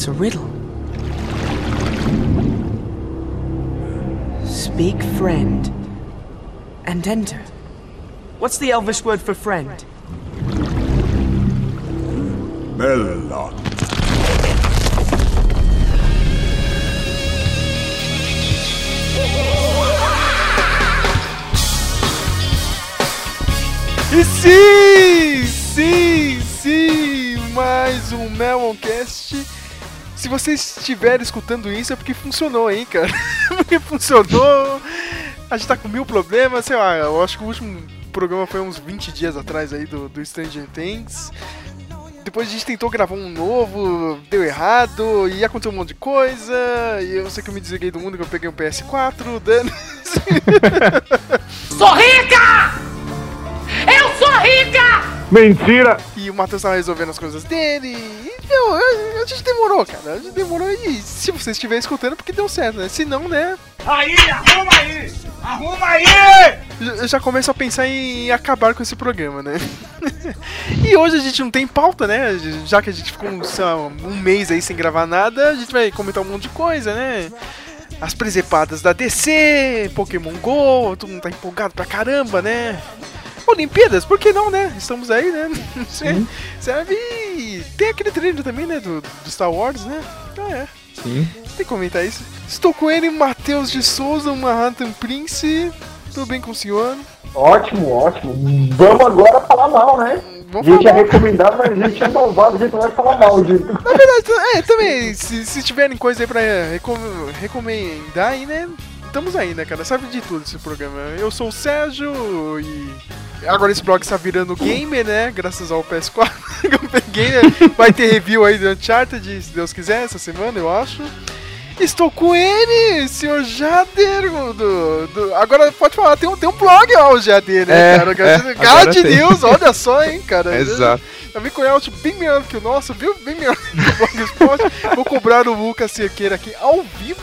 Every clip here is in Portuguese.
It's a riddle. Speak friend and enter. What's the Elvish word for friend? Melon. E sim, sim, sim, mais um Meloncast. Se você estiver escutando isso é porque funcionou, hein, cara? porque funcionou. A gente tá com mil problemas, sei lá, eu acho que o último programa foi uns 20 dias atrás aí do, do Stranger Things. Depois a gente tentou gravar um novo, deu errado, e aconteceu um monte de coisa, e eu sei que eu me desliguei do mundo que eu peguei um PS4, dando. Sou rica! Eu sou rica! Mentira! E o Matheus tava resolvendo as coisas dele. E, meu, a, a gente demorou, cara. A gente demorou e se você estiver escutando, porque deu certo, né? Se não, né? Aí, arruma aí! Arruma aí! Eu já começo a pensar em acabar com esse programa, né? e hoje a gente não tem pauta, né? Já que a gente ficou lá, um mês aí sem gravar nada, a gente vai comentar um monte de coisa, né? As presepadas da DC, Pokémon GO, todo mundo tá empolgado pra caramba, né? Olimpíadas, por que não, né? Estamos aí, né? Sim. Serve. Tem aquele trailer também, né? Do, do Star Wars, né? Ah, é. Sim. Tem que comentar isso. Estou com ele, Matheus de Souza, Manhattan Prince. Tudo bem com o senhor? Ótimo, ótimo. Vamos agora falar mal, né? Vamos a gente é falar. recomendado, mas a gente é malvado, a gente não vai falar mal, gente. Na verdade, é, também, se, se tiverem coisa aí pra recom- recomendar aí, né? Estamos aí, né, cara? Sabe de tudo esse programa. Eu sou o Sérgio e. Agora esse blog está virando gamer, né? Graças ao PS4 que eu peguei. né? Vai ter review aí do Uncharted, se Deus quiser, essa semana, eu acho. Estou com ele, senhor Jader. Do, do- agora pode falar, tem um, tem um blog, ó, o Jader, né, É, cara? é, Cara agora de tem. News, olha só, hein, cara. Exato. Eu vim com layout bem melhor que o nosso, viu? Bem melhor que o Blogspot. Vou cobrar o Lucas Cerqueira aqui ao vivo.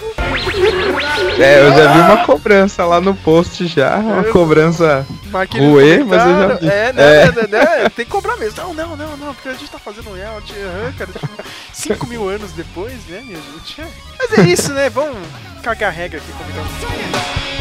É, eu já vi uma cobrança lá no post já, uma cobrança. Marquei no Ué, mas eu já vi. É, né, É. né, né, Tem que cobrar mesmo. Não, não, não, não, porque a gente tá fazendo layout, aham, cara, tipo, 5 mil anos depois, né, minha gente? Mas é isso, né? Vamos cagar regra aqui, comentando.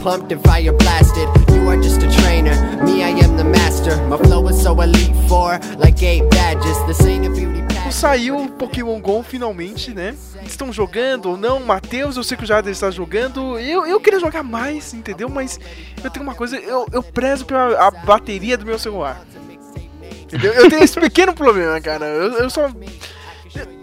Blasted. You are just a trainer, me, I am the master. My flow is so elite for like eight badges. This ain't a beauty pageant. Saiu Pokémon GO finalmente, né? Estão jogando ou não? Matheus, eu sei que o Jader está jogando. Eu, eu queria jogar mais, entendeu? Mas eu tenho uma coisa, eu, eu prezo pela bateria do meu celular. Entendeu? Eu tenho esse pequeno problema, cara. Eu, eu só.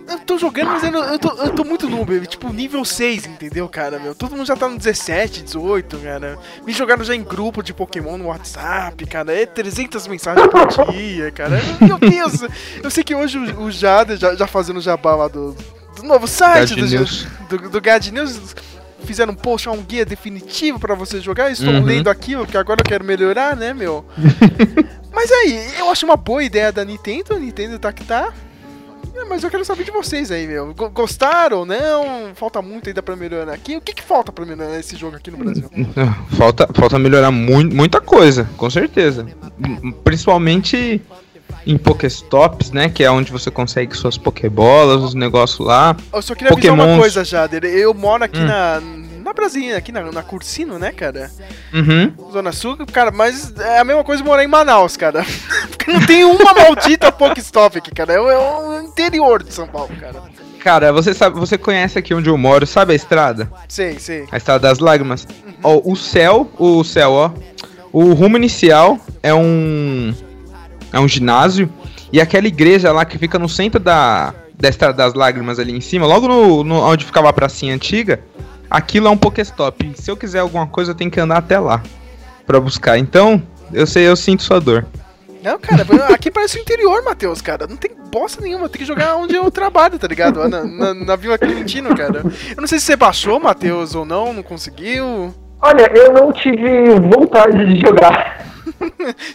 Eu, tô jogando, mas eu, eu, tô, eu tô muito noob, tipo nível 6, entendeu, cara? Meu? Todo mundo já tá no 17, 18, cara. Me jogaram já em grupo de Pokémon no WhatsApp, cara. É 300 mensagens por dia, cara. Meu Deus! Eu sei que hoje o, o Jade, já, já fazendo jabá lá do, do novo site Gad do, News. do, do Gad News, fizeram um post, um guia definitivo pra você jogar. Estou Uhum. lendo aquilo, porque agora eu quero melhorar, né, meu? Mas aí, eu acho uma boa ideia da Nintendo, a Nintendo tá que tá. É, Mas eu quero saber de vocês aí, meu. Go- Gostaram ou não? Falta muito ainda pra melhorar aqui. O que, que falta pra melhorar esse jogo aqui no Brasil? Falta, falta melhorar muito, muita coisa, com certeza. Principalmente em Pokéstops, né? Que é onde você consegue suas Pokébolas, os negócios lá. Eu só queria avisar Pokémons. uma coisa, Jader. Eu moro aqui Hum. na Brasília, aqui na, na Cursino, né, cara? Uhum. Zona Sul, cara, mas é a mesma coisa morar em Manaus, cara. Porque não tem uma maldita Pokestop aqui, cara. É o, é o interior de São Paulo, cara. Cara, você sabe, você conhece aqui onde eu moro, sabe a estrada? Sei, sei. A estrada das lágrimas. Ó, o céu, o céu, ó. O rumo inicial é um é um ginásio e aquela igreja lá que fica no centro da da estrada das lágrimas ali em cima, logo no, no onde ficava a pracinha antiga, aquilo é um Pokéstop. Se eu quiser alguma coisa, eu tenho que andar até lá pra buscar. Então, eu sei, eu sinto sua dor. Não, cara, aqui parece o interior, Matheus, cara. Não tem bosta nenhuma, tem que jogar onde eu trabalho, tá ligado? Na, na, na Vila Clementino, cara. Eu não sei se você baixou, Matheus, ou não, não conseguiu. Olha, eu não tive vontade de jogar.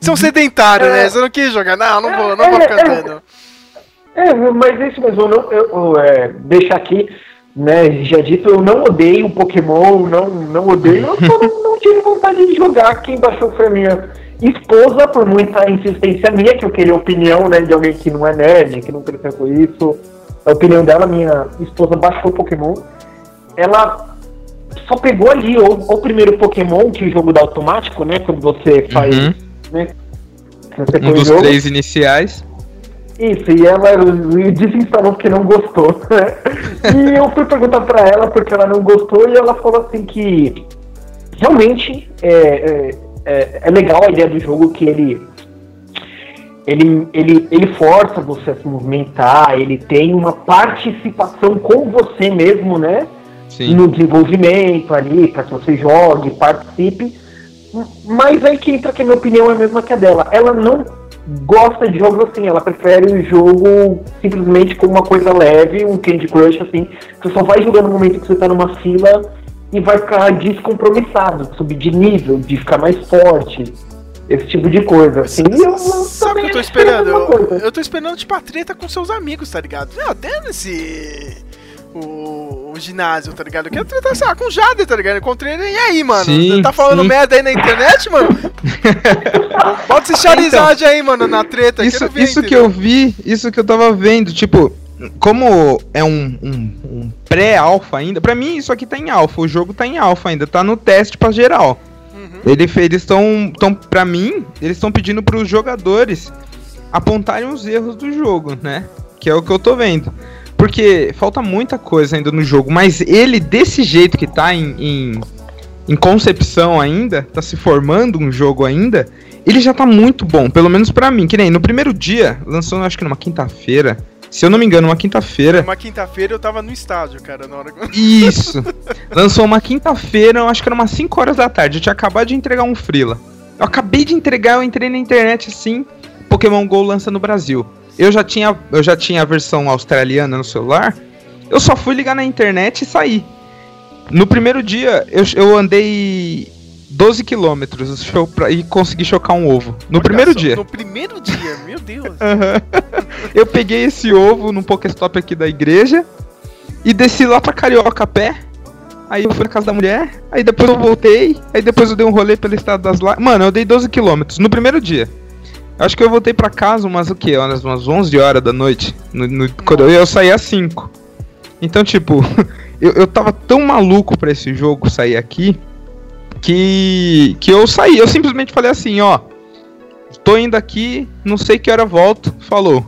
Você é um sedentário, né? Você não quis jogar. Não, não vou, não vou É, ficar é. dando. É, mas é isso mesmo, eu não, eu, eu, é, deixar aqui, né, já dito, eu não odeio Pokémon, não, não odeio, eu só não, não tive vontade de jogar. Quem baixou foi a minha esposa, por muita insistência minha, que eu queria a opinião, né, de alguém que não é nerd, que não cresceu com isso. A opinião dela, minha esposa baixou Pokémon. Ela só pegou ali o, o primeiro Pokémon, que é o jogo dá automático, né, quando você faz, Uhum. né, você Um dos jogo. três iniciais. Isso, e ela desinstalou porque não gostou. e eu fui perguntar pra ela porque ela não gostou e ela falou assim que realmente é, é, é, é legal a ideia do jogo que ele, ele, ele, ele força você a se movimentar, ele tem uma participação com você mesmo, né? Sim. no desenvolvimento ali, para que você jogue, participe. Mas aí que entra que a minha opinião é a mesma que a dela. Ela não gosta de jogos assim, ela prefere o jogo simplesmente como uma coisa leve, um Candy Crush assim, que você só vai jogando no momento que você tá numa fila e vai ficar descompromissado, subir de nível, de ficar mais forte, esse tipo de coisa. Assim, eu, Sabe o que eu tô também esperando? Eu, eu tô esperando, tipo, a treta com seus amigos, tá ligado? Não, dane-se o, o ginásio, tá ligado? Eu quero tretar, sei lá, com o Jader, tá ligado? Eu encontrei ele, e aí, mano? Sim, Você tá falando sim. merda aí na internet, mano? Bota esse Charizard aí, mano, na treta. Isso, ver, isso que eu vi, isso que eu tava vendo, tipo, como é um, um- um pré-alfa ainda, pra mim isso aqui tá em alfa, o jogo tá em alfa ainda, tá no teste pra geral. Ele, fe- eles estão, tão, pra mim, eles estão pedindo pros jogadores apontarem os erros do jogo, né? Que é o que eu tô vendo. Porque falta muita coisa ainda no jogo, mas ele, desse jeito que tá em, em, em concepção ainda, tá se formando um jogo ainda, ele já tá muito bom, pelo menos pra mim. Que nem no primeiro dia, lançou acho que numa quinta-feira, se eu não me engano, uma quinta-feira. Uma quinta-feira eu tava no estádio, cara, na hora que... Isso. Lançou uma quinta-feira, eu acho que era umas 5 horas da tarde. Eu tinha acabado de entregar um freela. Eu acabei de entregar, eu entrei na internet assim, Pokémon GO lança no Brasil. Eu já tinha, eu já tinha a versão australiana no celular. Eu só fui ligar na internet e saí. No primeiro dia, eu, eu andei 12 quilômetros e consegui chocar um ovo. No primeiro Olha só, dia. No primeiro dia, meu Deus. Eu peguei esse ovo num Pokéstop aqui da igreja e desci lá pra Carioca a pé. Aí eu fui na casa da mulher, aí depois eu voltei, aí depois eu dei um rolê pelo estado das lágrimas. Mano, eu dei 12 quilômetros no primeiro dia. Acho que eu voltei pra casa umas o quê? Umas, umas 11 horas da noite. No, no- quando eu, eu saí às 5. Então, tipo, eu, eu tava tão maluco pra esse jogo sair aqui que, que eu saí. Eu simplesmente falei assim: ó, tô indo aqui, não sei que hora volto. Falou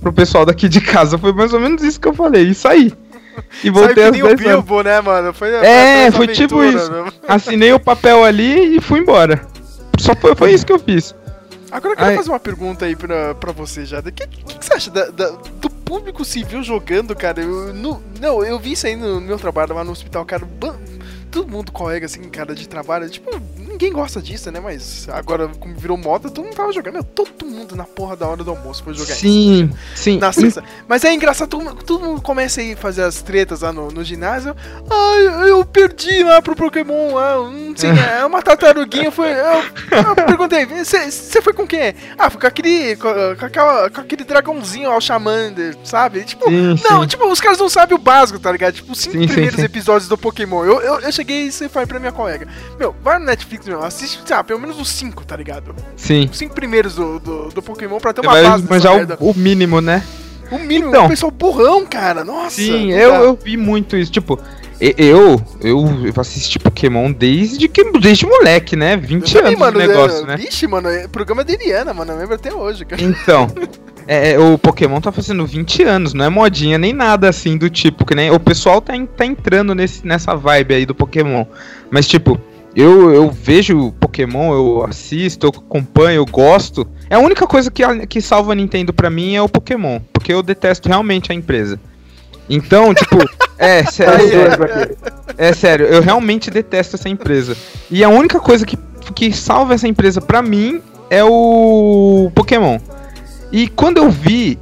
pro pessoal daqui de casa. Foi mais ou menos isso que eu falei. Isso aí. E voltei às nem o 10 horas. Bilbo, né, mano? Foi, É, foi tipo isso. né? Assinei o papel ali e fui embora. Só foi, foi isso que eu fiz. Agora eu quero Ai. fazer uma pergunta aí pra, pra você, Jada. O que, que, que você acha da- da- do público civil jogando, cara? Eu, no- não, eu vi isso aí no meu trabalho lá no hospital, cara. ban- Todo mundo colega, assim, cara, de trabalho. Tipo, ninguém gosta disso, né? Mas agora, como virou moda, todo mundo tava jogando. Todo mundo na porra da hora do almoço foi jogar isso. Sim, sim. Na sexta. Mas é engraçado, todo, mundo- todo mundo começa aí a fazer as tretas lá no, no ginásio. Ai, eu perdi lá pro Pokémon. Ah, não sei, é uma tartaruguinha. Foi, eu, eu perguntei, você foi com quem? Ah, foi com aquele. Com, aquela, com aquele dragãozinho, ao Charmander, sabe? Tipo, Sim, não, sim. tipo, os caras não sabem o básico, tá ligado? Tipo, os cinco Sim, sim, primeiros sim. episódios do Pokémon. Eu, eu, eu cheguei e você foi pra minha colega. Meu, vai no Netflix, meu, assiste, sei lá, pelo menos os cinco, tá ligado? Sim. Os cinco primeiros do, do, do Pokémon pra ter uma vai base manjar merda. o, o mínimo, né? O mínimo, Então. o pessoal burrão, cara. Nossa. Sim, eu, eu vi muito isso. Tipo, eu, eu, assisti Pokémon desde que desde moleque, né? 20 Eu também, anos mano, de negócio, é, né? Vixe, mano, é programa da Eliana, mano, eu lembro até hoje, cara. Então, é, é, o Pokémon tá fazendo 20 anos, não é modinha nem nada assim do tipo, que nem o pessoal tá, tá entrando nesse, nessa vibe aí do Pokémon. Mas tipo, eu, eu vejo Pokémon, eu assisto, eu acompanho, eu gosto. É a única coisa que, a- que salva a Nintendo pra mim é o Pokémon, porque eu detesto realmente a empresa. Então, tipo, é, sério, é sério, eu realmente detesto essa empresa. E a única coisa que, que salva essa empresa pra mim é o Pokémon. E quando eu vi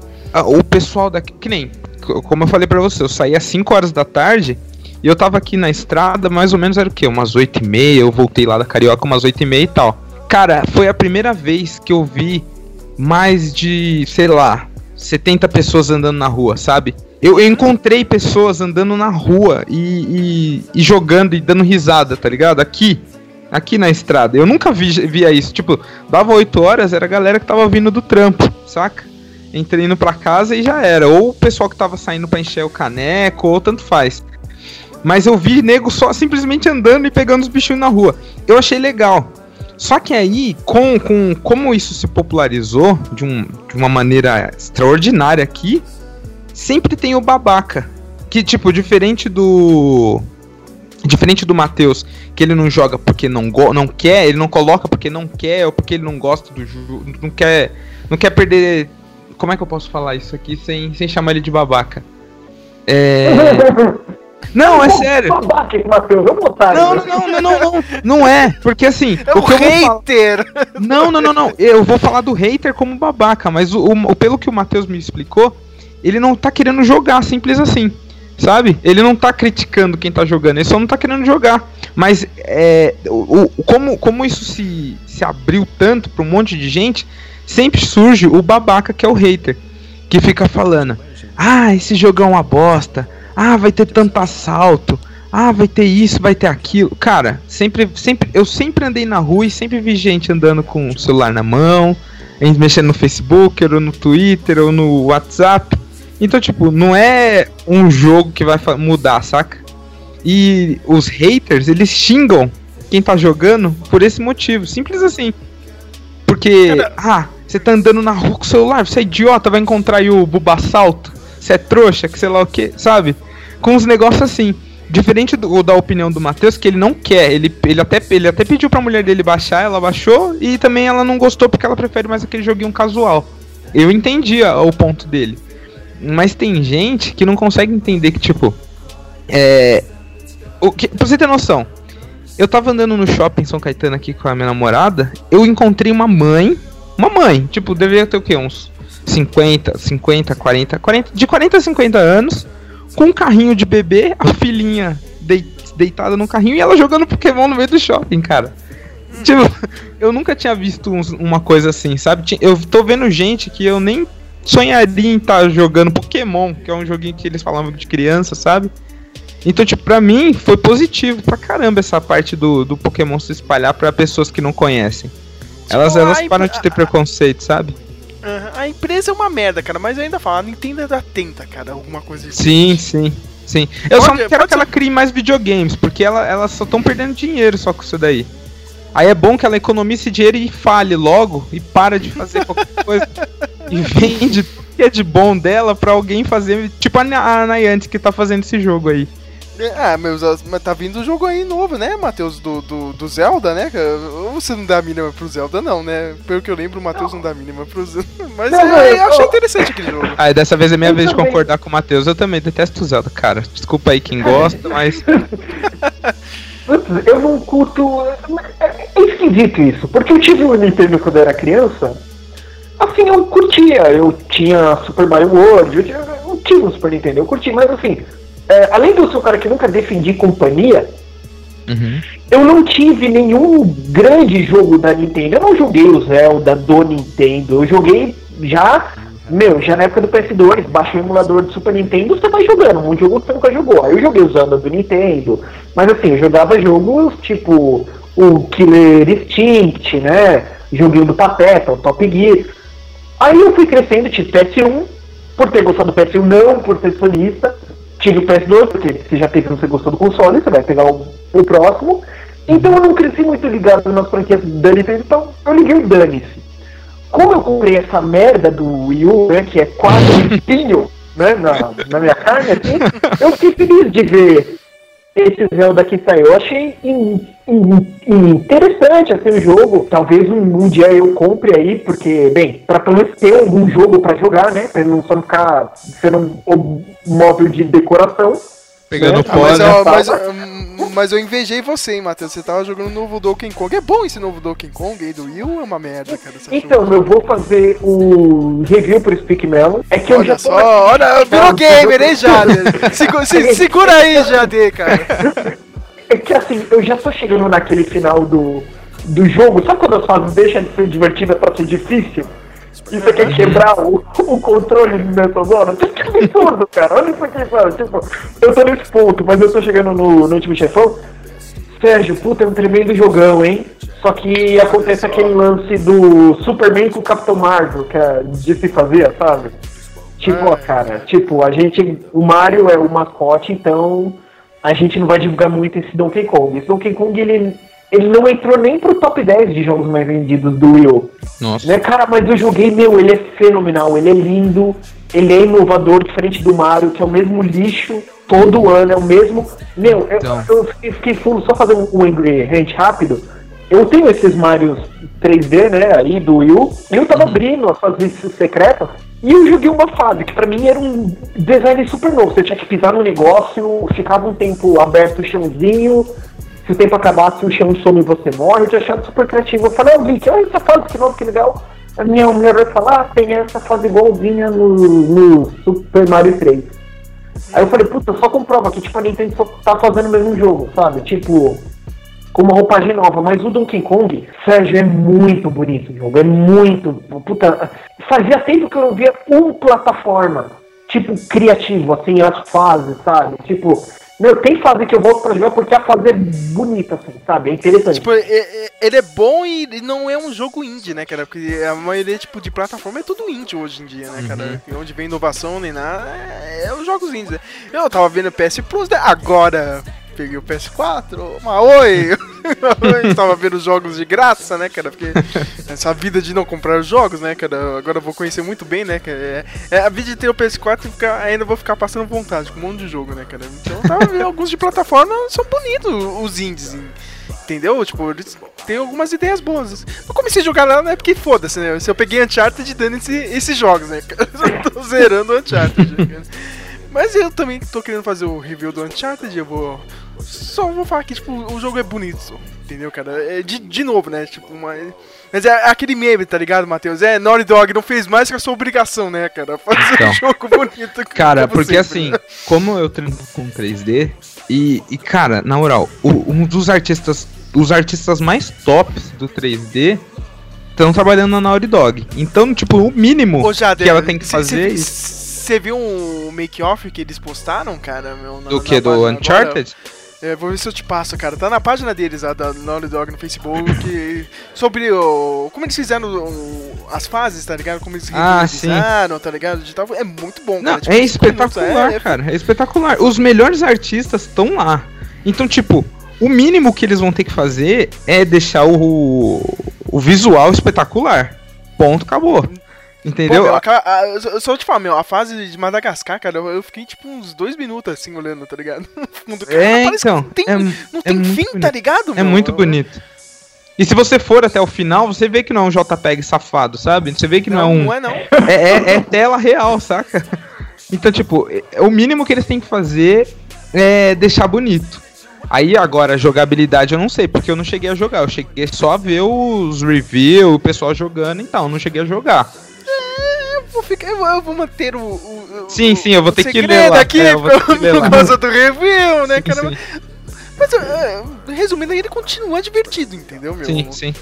o pessoal daqui, que nem, como eu falei pra você, eu saí às 5 horas da tarde e eu tava aqui na estrada, mais ou menos era o quê? Umas 8 e meia, eu voltei lá da Carioca umas 8 e meia e tal. Cara, foi a primeira vez que eu vi mais de, sei lá, 70 pessoas andando na rua, sabe? Eu, encontrei pessoas andando na rua e, e- e jogando e dando risada, tá ligado? Aqui, aqui na estrada. Eu nunca vi, via isso. Tipo, dava 8 horas, era a galera que tava vindo do trampo, saca? Entrei indo pra casa e já era. Ou o pessoal que tava saindo pra encher o caneco, ou tanto faz. Mas eu vi nego só simplesmente andando e pegando os bichinhos na rua. Eu achei legal. Só que aí, com, com como isso se popularizou de, um, de uma maneira extraordinária aqui, sempre tem o babaca. Que, tipo, diferente do. Diferente do Matheus, que ele não joga porque não, go não quer, ele não coloca porque não quer, ou porque ele não gosta do jogo, não quer, não quer perder. Como é que eu posso falar isso aqui sem, sem chamar ele de babaca? É. Não, é sério. Babaca esse Matheus, vamos botar. Não, não, não, não, não, não, não é, porque assim, É o que hater! não, não, não, não. Eu vou falar do hater como babaca, mas o- pelo que o Matheus me explicou, ele não tá querendo jogar simples assim. Sabe? Ele não tá criticando quem tá jogando, ele só não tá querendo jogar. Mas é, o, o- como, como isso se, se abriu tanto pra um monte de gente, sempre surge o babaca que é o hater. Que fica falando: Ah, esse jogo é uma bosta. Ah, vai ter tanto assalto. Ah, vai ter isso, vai ter aquilo. Cara, sempre, sempre, eu sempre andei na rua e sempre vi gente andando com o celular na mão, mexendo no Facebook, ou no Twitter, ou no WhatsApp. Então, tipo, não é um jogo que vai mudar, saca? E os haters, eles xingam quem tá jogando por esse motivo. Simples assim. Porque, ah, você tá andando na rua com o celular, você é idiota, vai encontrar aí o Bubassalto. Você é trouxa, que sei lá o que, sabe? Com uns negócios assim. Diferente do, da opinião do Matheus, que ele não quer. Ele, ele, até, ele até pediu pra mulher dele baixar, ela baixou, e também ela não gostou porque ela prefere mais aquele joguinho casual. Eu entendi a- o ponto dele. Mas tem gente que não consegue entender que, tipo. É. O que, pra você ter noção, eu tava andando no shopping São Caetano aqui com a minha namorada, eu encontrei uma mãe. Uma mãe, tipo, deveria ter o quê? Uns 50, 50, 40, 40. De 40 a 50 anos, com um carrinho de bebê, a filhinha dei- deitada no carrinho e ela jogando Pokémon no meio do shopping, cara. Tipo, eu nunca tinha visto uns- uma coisa assim, sabe? Eu tô vendo gente que eu nem sonharia em estar jogando Pokémon, que é um joguinho que eles falavam de criança, sabe? Então, tipo, pra mim foi positivo pra caramba essa parte do, do Pokémon se espalhar pra pessoas que não conhecem. Elas, Tipo, elas param de ter preconceito, sabe? A empresa é uma merda, cara, mas eu ainda falo, a Nintendo ainda tenta, cara, alguma coisa assim. Sim, sim, sim. Eu só Pode- não quero que ela crie mais videogames, porque ela, elas só estão perdendo dinheiro só com isso daí. Aí é bom que ela economize dinheiro e fale logo e para de fazer qualquer coisa e vende o que é de bom dela pra alguém fazer, tipo a, a Niantic que tá fazendo esse jogo aí. Ah, mas, mas tá vindo um jogo aí novo, né, Matheus, do, do, do Zelda, né? você não dá a mínima pro Zelda, não, né? Pelo que eu lembro, o Matheus não dá a mínima pro Zelda. Mas Não, é, não, eu eu- achei interessante aquele jogo. Aí dessa vez é minha Eu vez de também. concordar com o Matheus. Eu também detesto o Zelda, cara. Desculpa aí quem gosta, mas. Putz, eu não curto. É, é esquisito isso, porque eu tive um Nintendo quando eu era criança. Assim, eu curtia. Eu tinha Super Mario World, eu, tinha, eu tive um Super Nintendo, eu curti, mas assim, é, além de eu ser um cara que nunca defendi companhia, Uhum. eu não tive nenhum grande jogo da Nintendo. Eu não joguei o Zelda do Nintendo. Eu joguei já, meu, já na época do PS2, baixa o emulador do Super Nintendo, você vai jogando, um jogo que você nunca jogou. Aí eu joguei o Zelda do Nintendo, mas assim, eu jogava jogos tipo o Killer Instinct, né? Joguinho do Pateta, o Top Gear. Aí eu fui crescendo, tive PS1, por ter gostado do PS1, não por ser solista. tive o PS2, porque você já teve, você gostou do console, você vai pegar o, o próximo. Então eu não cresci muito ligado nas franquias da Nintendo, então eu liguei o dane-se. Como eu comprei essa merda do Wii U, né, que é quase um espinho, né, na, na minha carne, assim, eu fiquei feliz de ver esse Zelda que saiu. Eu achei interessante assim, o jogo. Talvez um, um dia eu compre aí, porque, bem, pra pelo menos ter algum jogo pra jogar, né? Pra não só ficar sendo um, um móvel de decoração. Pegando né? Ah, pó, mas, né? eu, mas, hum, mas eu invejei você, hein, Matheus. Você tava jogando o novo Donkey Kong. É bom esse novo Donkey Kong aí do Wii ou é uma merda, cara? Então, eu vou fazer o review pro Speak Melon. É que eu já Olha tô só, olha, virou gamer, hein, Jader? Segu- se- segura aí, Jader, cara. É que assim, eu já tô chegando naquele final do, do jogo. Sabe quando as fases deixam de ser divertida pra ser difícil? E você quer quebrar o, o controle nessa zona? Que absurdo, cara. Olha isso aqui, sabe? Tipo, eu tô nesse ponto, mas eu tô chegando no, no último chefão. Sérgio, puta, é um tremendo jogão, hein? Só que acontece aquele lance do Superman com o Capitão Marvel, que é de se fazer, sabe? Tipo, ó, cara, tipo, a gente. O Mario é o mascote, então a gente não vai divulgar muito esse Donkey Kong. Esse Donkey Kong, ele, ele não entrou nem pro top 10 de jogos mais vendidos do Wii U. Nossa. Né, cara, mas eu joguei, meu, ele é fenomenal, ele é lindo, ele é inovador, diferente do Mario, que é o mesmo lixo todo ano, é o mesmo. Meu, eu, Então. eu fiquei, fiquei full, só fazer um, um ingrediente rápido. Eu tenho esses Marios 3D, né, aí do Wii U, e eu tava abrindo as fases secretas, e eu joguei uma fase que pra mim era um design super novo. Você tinha que pisar no negócio, ficava um tempo aberto o chãozinho, se o tempo acabasse o chão some e você morre, eu tinha achado super criativo. Eu falei, ó, Vic, olha essa fase que nova, que legal. A minha mulher vai falar, ah, tem essa fase igualzinha no, no Super Mario 3. Aí eu falei, puta, só comprova que tipo, a Nintendo só tá fazendo o mesmo jogo, sabe? Tipo, com uma roupagem nova. Mas o Donkey Kong, Sérgio, é muito bonito o jogo. É muito. Puta, fazia tempo que eu não via um plataforma, tipo, criativo, assim, as fases, sabe? Tipo, meu, tem fase que eu volto pra jogar porque a fase é bonita, assim, sabe? É interessante. Tipo, é- é- ele é bom e não é um jogo indie, né, cara? Porque a maioria, tipo, de plataforma é tudo indie hoje em dia, né, cara? E onde vem inovação nem nada, é, é os jogos indies. né? Eu tava vendo o PS Plus, né? agora peguei o PS4, uma oi! Eu tava vendo os jogos de graça, né, cara? Porque essa vida de não comprar os jogos, né, cara? Agora eu vou conhecer muito bem, né, cara? É, é a vida de ter o PS4 e ficar, ainda vou ficar passando vontade com um monte de jogo, né, cara? Então tava vendo alguns de plataforma, são bonitos os indies, Entendeu? Tipo, eles têm algumas ideias boas. Eu comecei a jogar lá, não é porque foda-se, né? Se eu peguei Uncharted dando esse, esses jogos, né? Eu tô zerando Uncharted. né? Mas eu também tô querendo fazer o review do Uncharted, eu vou. Só vou falar que, tipo, o jogo é bonito, entendeu, cara? É de, de novo, né? Tipo, uma. Mas é aquele meme, tá ligado, Matheus? É, Naughty Dog não fez mais que a sua obrigação, né, cara? Fazer Então. um jogo bonito. Cara, porque sempre. assim, como eu treino com 3D, e, e, cara, na moral, o- um dos artistas, os artistas mais tops do 3D estão trabalhando na Naughty Dog. Então, tipo, o mínimo Ô, Jader, que ela tem que fazer é cê- isso. Você viu um make-off que eles postaram, cara? Meu, na- Do que? Do Uncharted? agora? É, vou ver se eu te passo, cara. Tá na página deles, lá, da Naughty Dog no Facebook, sobre o, como eles fizeram o- as fases, tá ligado? Como eles Ah, tá ligado? De tal- É muito bom, Não, cara. Tipo, é cinco minutos, espetacular, é- é- cara. É espetacular. Os melhores artistas estão lá. Então, tipo, o mínimo que eles vão ter que fazer é deixar o, o visual espetacular. Ponto, acabou. Entendeu? Pô, meu, a- eu só- eu só te falar, meu, a fase de Madagascar, cara, eu, eu fiquei tipo uns dois minutos assim olhando, tá ligado? No fundo, cara, É, parece que então, não tem, é- não é tem muito fim, tá bonito. ligado? É meu? muito bonito. E se você for até o final, você vê que não é um JPEG safado, sabe? Você vê que não, Não, é um. não é não. É, é- é tela real, saca? Então, tipo, é- o mínimo que eles têm que fazer é deixar bonito. Aí agora, jogabilidade eu não sei, porque eu não cheguei a jogar. Eu cheguei só a ver os reviews, o pessoal jogando e tal. Eu não cheguei a jogar. Eu vou, ficar, eu, vou- manter o. o- Sim, sim, eu vou ter que ler lá. aqui É, eu vou ter que por, por causa do review, né, Sim, cara? sim. Mas, é, resumindo, ele continua divertido, entendeu, meu? Sim, sim.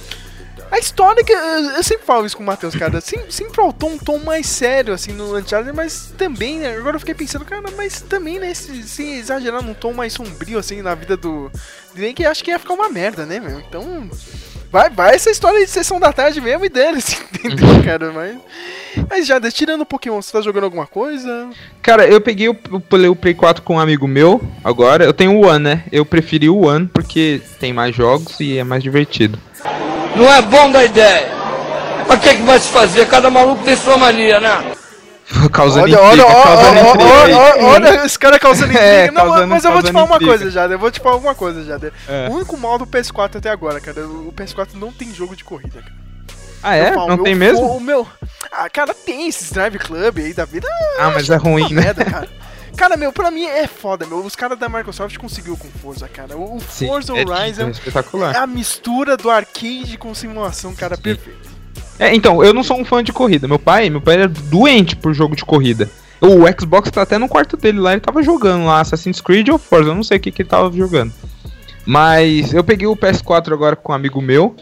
A história que. Eu, eu sempre falo isso com o Matheus, cara. Sempre, sempre faltou um tom mais sério, assim, no Uncharted, mas também, né? Agora eu fiquei pensando, cara, mas também, né? Se, se exagerar num tom mais sombrio, assim, na vida do. Que acho que ia ficar uma merda, né, meu? Então. Vai, vai essa história de sessão da tarde mesmo e dane-se, entendeu, cara? Mas. Mas já, tirando o Pokémon, você tá jogando alguma coisa? Cara, eu peguei o, o, Play- o Play 4 com um amigo meu agora. Eu tenho o One, né? Eu preferi o One porque tem mais jogos e é mais divertido. Não é bom da ideia. Mas o que, que vai se fazer? Cada maluco tem sua mania, né? causando Olha, olha, intriga, olha, causando olha, intriga aí. olha, olha, esse cara causando intriga. É, Não, causando- mas eu vou te falar uma intriga. coisa, Jader. Eu vou te falar uma coisa, Jader. É. O único mal do PS4 até agora, cara, o PS4 não tem jogo de corrida, cara. Ah, é? Falo, Não meu tem mesmo? O meu. Ah, cara, tem esses Drive Club aí da vida. Ah, mas é ruim, né? merda, cara. Cara, meu, pra mim é foda, meu. Os caras da Microsoft conseguiu com Forza, cara. O o Sim, Forza é Horizon espetacular. é a mistura do arcade com simulação, cara, perfeito. É, então, eu não sou um fã de corrida. Meu pai, meu pai era doente por jogo de corrida. O Xbox tá até no quarto dele lá, ele tava jogando lá Assassin's Creed ou Forza, eu não sei o que, que ele tava jogando. Mas eu peguei o PS4 agora com um amigo meu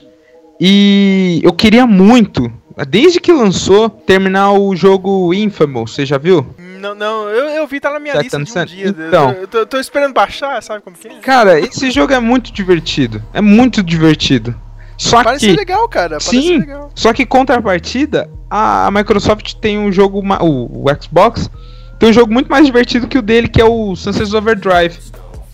e eu queria muito, desde que lançou, terminar o jogo Infamous, você já viu? Não, não, eu, eu vi, tá na minha lista de um dia. Então. Eu, tô, tô esperando baixar, sabe como que é? Cara, esse jogo é muito divertido, é muito divertido. Só Parece que legal, cara. Parece Sim, legal. só que contrapartida, a a Microsoft tem um jogo, o, o Xbox, tem um jogo muito mais divertido que o dele, que é o Sunset Overdrive.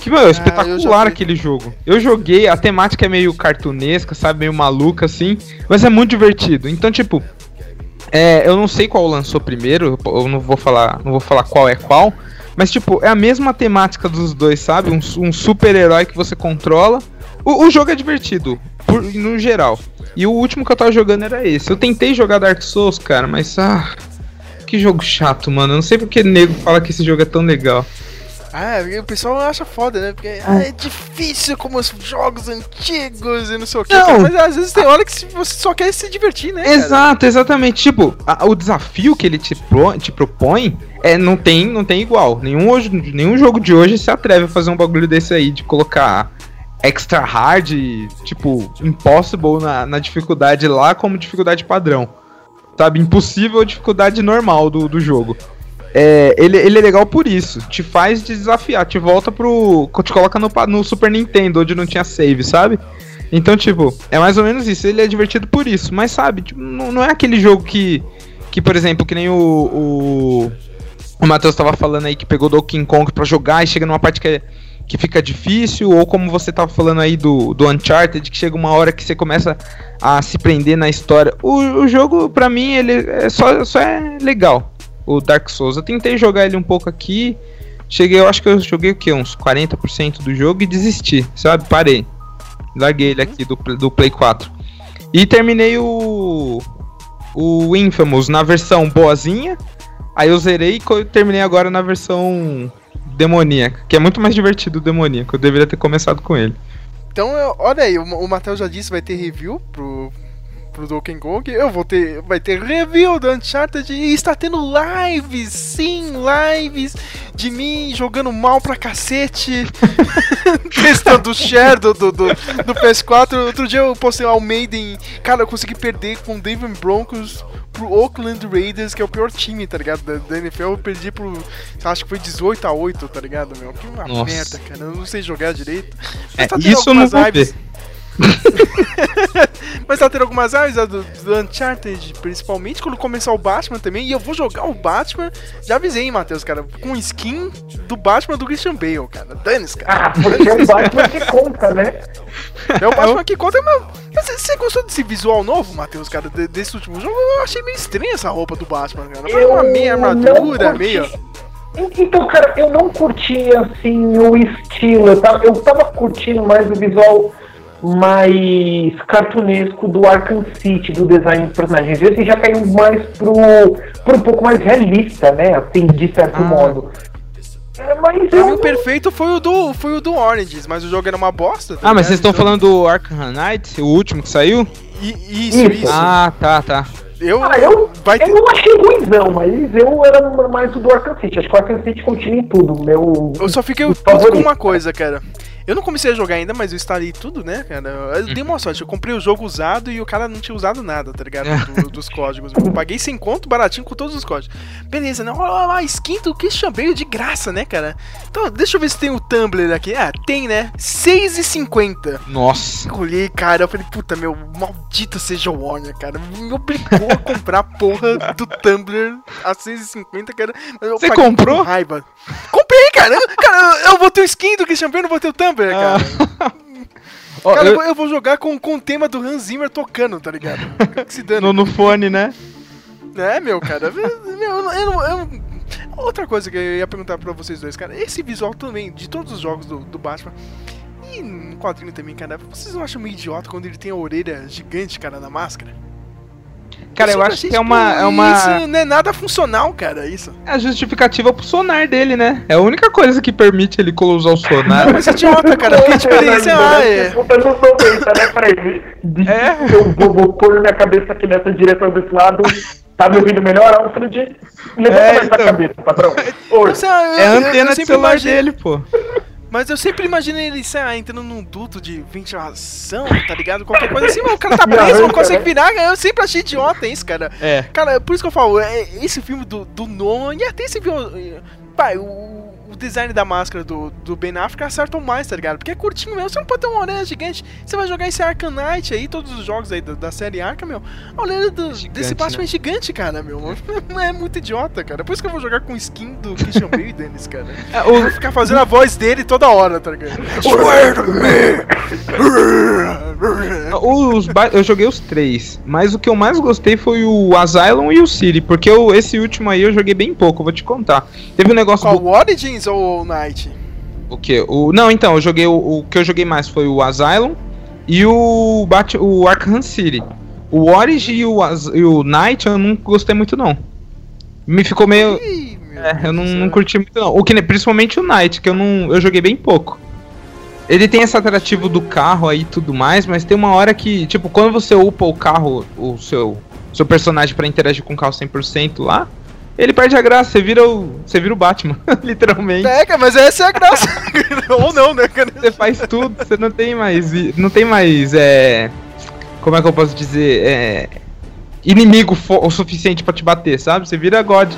Que, meu, é Ah, espetacular vi. aquele jogo. Eu joguei, a temática é meio cartunesca, sabe, meio maluca assim, mas é muito divertido. Então, tipo, é, eu não sei qual lançou primeiro, eu não vou falar, não vou falar qual é qual, mas tipo, é a mesma temática dos dois, sabe? Um, um super-herói que você controla. O, o jogo é divertido, por- no geral. E o último que eu tava jogando era esse. Eu tentei jogar Dark Souls, cara, mas ah, que jogo chato, mano. Eu não sei porque nego fala que esse jogo é tão legal. Ah, o pessoal acha foda, né? Porque ah, é difícil como os jogos antigos e não sei o que. Não. Mas às vezes tem hora que você só quer se divertir, né? cara? Exato, exatamente. Tipo, a- o desafio que ele te, pro- te propõe é não tem, não tem igual. Nenhum, hoje, nenhum jogo de hoje se atreve a fazer um bagulho desse aí, de colocar extra hard, tipo, impossible na, na dificuldade lá como dificuldade padrão. Sabe, impossível dificuldade normal do, do jogo. É, ele, ele é legal por isso. Te faz desafiar, te volta pro. te coloca no, no Super Nintendo, onde não tinha save, sabe? Então, tipo, é mais ou menos isso. Ele é divertido por isso. Mas, sabe, tipo, não, não é aquele jogo que. Que, por exemplo, que nem o. O, o Matheus tava falando aí que pegou Donkey Kong pra jogar e chega numa parte que, é- que fica difícil. Ou como você tava falando aí do, do Uncharted, que chega uma hora que você começa a se prender na história. O, o jogo, pra mim, ele é só, só é legal. O Dark Souls. Eu tentei jogar ele um pouco aqui. Cheguei, eu acho que eu joguei o quê? Uns 40% do jogo e desisti, sabe? Parei. Larguei ele aqui do, do Play 4. E terminei o. O Infamous na versão boazinha. Aí eu zerei e terminei agora na versão demoníaca. Que é muito mais divertido o demoníaco. Eu deveria ter começado com ele. Então, olha aí, o Matheus já disse vai ter review pro, pro Donkey Kong. Eu vou ter. Vai ter review do Uncharted e está tendo lives, sim, lives de mim jogando mal pra cacete. Testando o share do, do, do, do PS4. Outro dia eu postei lá o Maiden. Cara, eu consegui perder com o Denver Broncos pro Oakland Raiders, que é o pior time, tá ligado? Da, da NFL. Eu perdi pro. Acho que foi 18 a 8 tá ligado, meu? Que uma Nossa. merda, cara. Eu não sei jogar direito. É, Mas tá tendo isso eu não vou ver. Mas tá tendo algumas a do, do Uncharted, principalmente, quando começar o Batman também. E eu vou jogar o Batman. Já avisei, hein, Matheus, cara. Com skin do Batman do Christian Bale, cara. Dane-se, cara. Ah, porque é o Batman que conta, né? É o Batman que conta, mas. Você você gostou desse visual novo, Matheus, cara? de- desse último jogo? Eu achei meio estranha essa roupa do Batman, cara. Foi uma meia armadura, curti. Então, cara, eu não curti assim o estilo. Eu tava, eu tava curtindo mais o visual mais cartunesco do Arkham City, do design dos personagens. Esse já caiu mais pro, pro um pouco mais realista, né? Assim, de certo Ah. modo. É, mas Pra mim, eu. o perfeito foi o do, foi o do Oranges, mas o jogo era uma bosta. tá Ah, mas vocês estão Então- falando do Arkham Knight, o último que saiu? I- Isso, Isso. isso. Ah, tá, tá. eu, Ah, eu, vai ter- eu não achei ruimzão, mas eu era mais o do Arkham City. Acho que o Arkham City continua em tudo. Meu, Eu só fiquei puto com uma coisa, cara. Eu não comecei a jogar ainda, mas eu instalei tudo, né, cara? Eu dei uma sorte. Eu comprei o jogo usado e o cara não tinha usado nada, tá ligado? Do- dos códigos. Eu paguei sem conto, baratinho, com todos os códigos. Beleza, né? Ó, a skin do Christian Bale de graça, né, cara? Então, deixa eu ver se tem o Tumblr aqui. Ah, tem, né? 6,50. Nossa. Olhei, cara, eu falei, puta, meu, maldita seja o Warner, cara. Me obrigou a comprar a porra do Tumblr a 6,50, cara. Você comprou? com Raiva. Comprei, cara. Eu, cara, eu, eu vou ter o skin do Christian Bale, não vou ter o Tumblr, cara. Ó, cara, eu- eu... vou- jogar com, com o tema do Hans Zimmer tocando, tá ligado? Que se dane. no, no fone, né? É, meu, cara. Meu, eu, eu, Outra coisa que eu ia perguntar pra vocês dois, cara. Esse visual também, de todos os jogos do, do Batman. E no quadrinho também, cara. Vocês não acham meio idiota quando ele tem a orelha gigante, cara, na máscara? Cara, eu sempre acho achei, que é uma, é uma Isso não é nada funcional, cara, isso. é a justificativa pro sonar dele, né? É a única coisa que permite ele usar o sonar. Mas é idiota, cara. Porque, tipo, sei lá, é... Puta nos 90, né, Fred? De- É. Eu vou, vou pôr minha cabeça aqui nessa direção desse lado. Tá me ouvindo melhor, Alfred? Levanta É, mais essa então. cabeça, patrão. Eu- É a eu- eu antena de celular dele, pô. Mas eu sempre imaginei ele, sei lá, entrando num duto de ventilação, tá ligado? Qualquer coisa assim, mas o cara tá preso, não consegue virar. Eu sempre achei idiota isso, cara. É. Cara, é por isso que eu falo, é, esse filme do, do Nolan, e até esse filme. Pai, o, o design da máscara do, do Ben Affleck acertam mais, tá ligado? Porque é curtinho mesmo, você não pode ter uma orelha gigante. Você vai jogar esse Arkham Knight aí, todos os jogos aí da, da série Arkham, meu. A orelha do- desse Gigante, Batman né? é gigante, cara, meu. É muito idiota, cara. Por isso que eu vou jogar com skin do Christian Bale e Dennis, cara. É, Eu o- vou ficar fazendo a voz dele toda hora, tá ligado? Os ba- eu joguei os três, mas o que eu mais gostei foi o Asylum e o City, porque eu- esse último aí eu joguei bem pouco, vou te contar. Teve um negócio Qual, do. o Origins ou o Night? O que? O, não, então, eu joguei. O, o que eu joguei mais foi o Asylum e o, Bat, o Arkham City. O Origin e o, e o Night eu não gostei muito, não. Me ficou meio. Ih, É, eu não, não curti muito não. O que, principalmente o Knight, que eu não. Eu joguei bem pouco. Ele tem esse atrativo do carro aí e tudo mais, mas tem uma hora que, tipo, quando você upa o carro, o seu, seu personagem pra interagir com o carro 100% lá, ele perde a graça, você vira o, você vira o Batman, literalmente. É, cara, mas essa é a graça. ou não, né, cara? Você faz tudo, você não tem mais, não tem mais, é, como é que eu posso dizer, é, inimigo o suficiente pra te bater, sabe? Você vira God.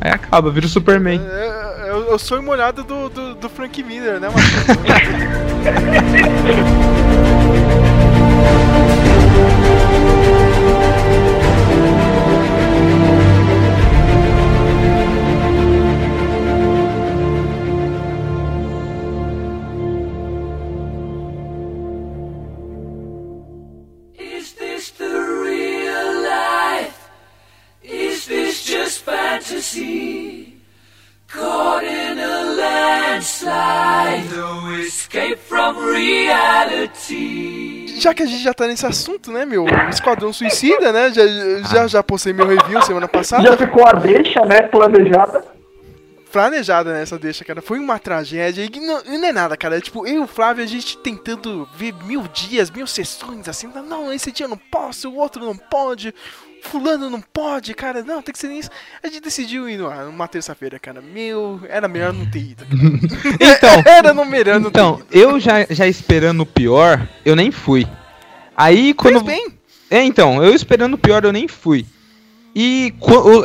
Aí acaba, vira o Superman. É, é, o- é sonho molhado do, do, do Frank Miller, né, Matheus? Caught in a landslide, no escape from reality. já que a gente já tá nesse assunto, né, meu? Esquadrão Suicida, né? Já, já, já postei meu review semana passada. Já ficou a deixa, né, planejada. planejada nessa deixa, cara. Foi uma tragédia. E não, não é nada, cara. É tipo, eu e o Flávio, a gente tentando ver mil dias, mil sessões, assim. Não, esse dia eu não posso, o outro não pode. Fulano não pode, cara. Não, tem que ser isso. A gente decidiu ir numa, numa terça-feira, cara. Meu, era melhor não ter ido. Então, era no melhor não Então, ter ido. eu já, já esperando o pior, eu nem fui. Aí quando. Fez bem. É, então, eu esperando o pior, eu nem fui. E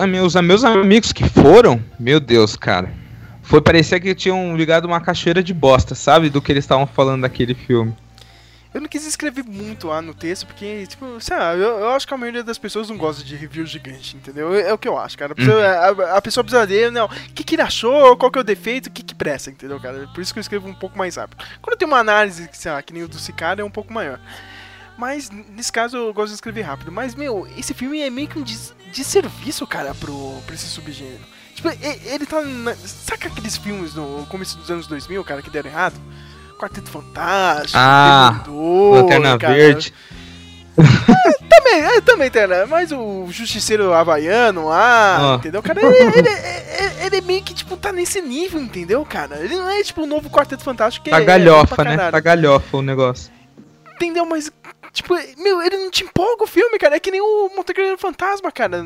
meus, meus amigos que foram, meu Deus, cara. Foi parecer que tinham ligado uma cachoeira de bosta, sabe? Do que eles estavam falando daquele filme. Eu não quis escrever muito lá no texto, porque, tipo, sei lá, eu, eu acho que a maioria das pessoas não gosta de review gigante, entendeu? É, é o que eu acho, cara. A pessoa, a, a pessoa precisa ler, não, o que, que ele achou, qual que é o defeito, o que, que presta, entendeu, cara? Por isso que eu escrevo um pouco mais rápido. Quando tem uma análise, sei lá, que nem o do Cicada, é um pouco maior. Mas, nesse caso, eu gosto de escrever rápido. Mas, meu, esse filme é meio que um des- desserviço, cara, pro, pra esse subgênero. Tipo, ele tá. Na... Saca aqueles filmes no começo dos anos 2000, cara, que deram errado? Quarteto Fantástico, Ah, Demolidor, Lanterna cara. Verde. Também, é, também tem, né? Mas o Justiceiro Havaiano lá, Ó. entendeu? Cara, ele, ele, ele- ele meio que, tipo, tá nesse nível, entendeu, cara? Ele não é, tipo, o novo Quarteto Fantástico que Tá é- é galhofa, pra né? Tá galhofa o negócio. Entendeu? Mas, tipo, meu, ele não te empolga o filme, cara. É que nem o Motoqueiro Fantasma, cara.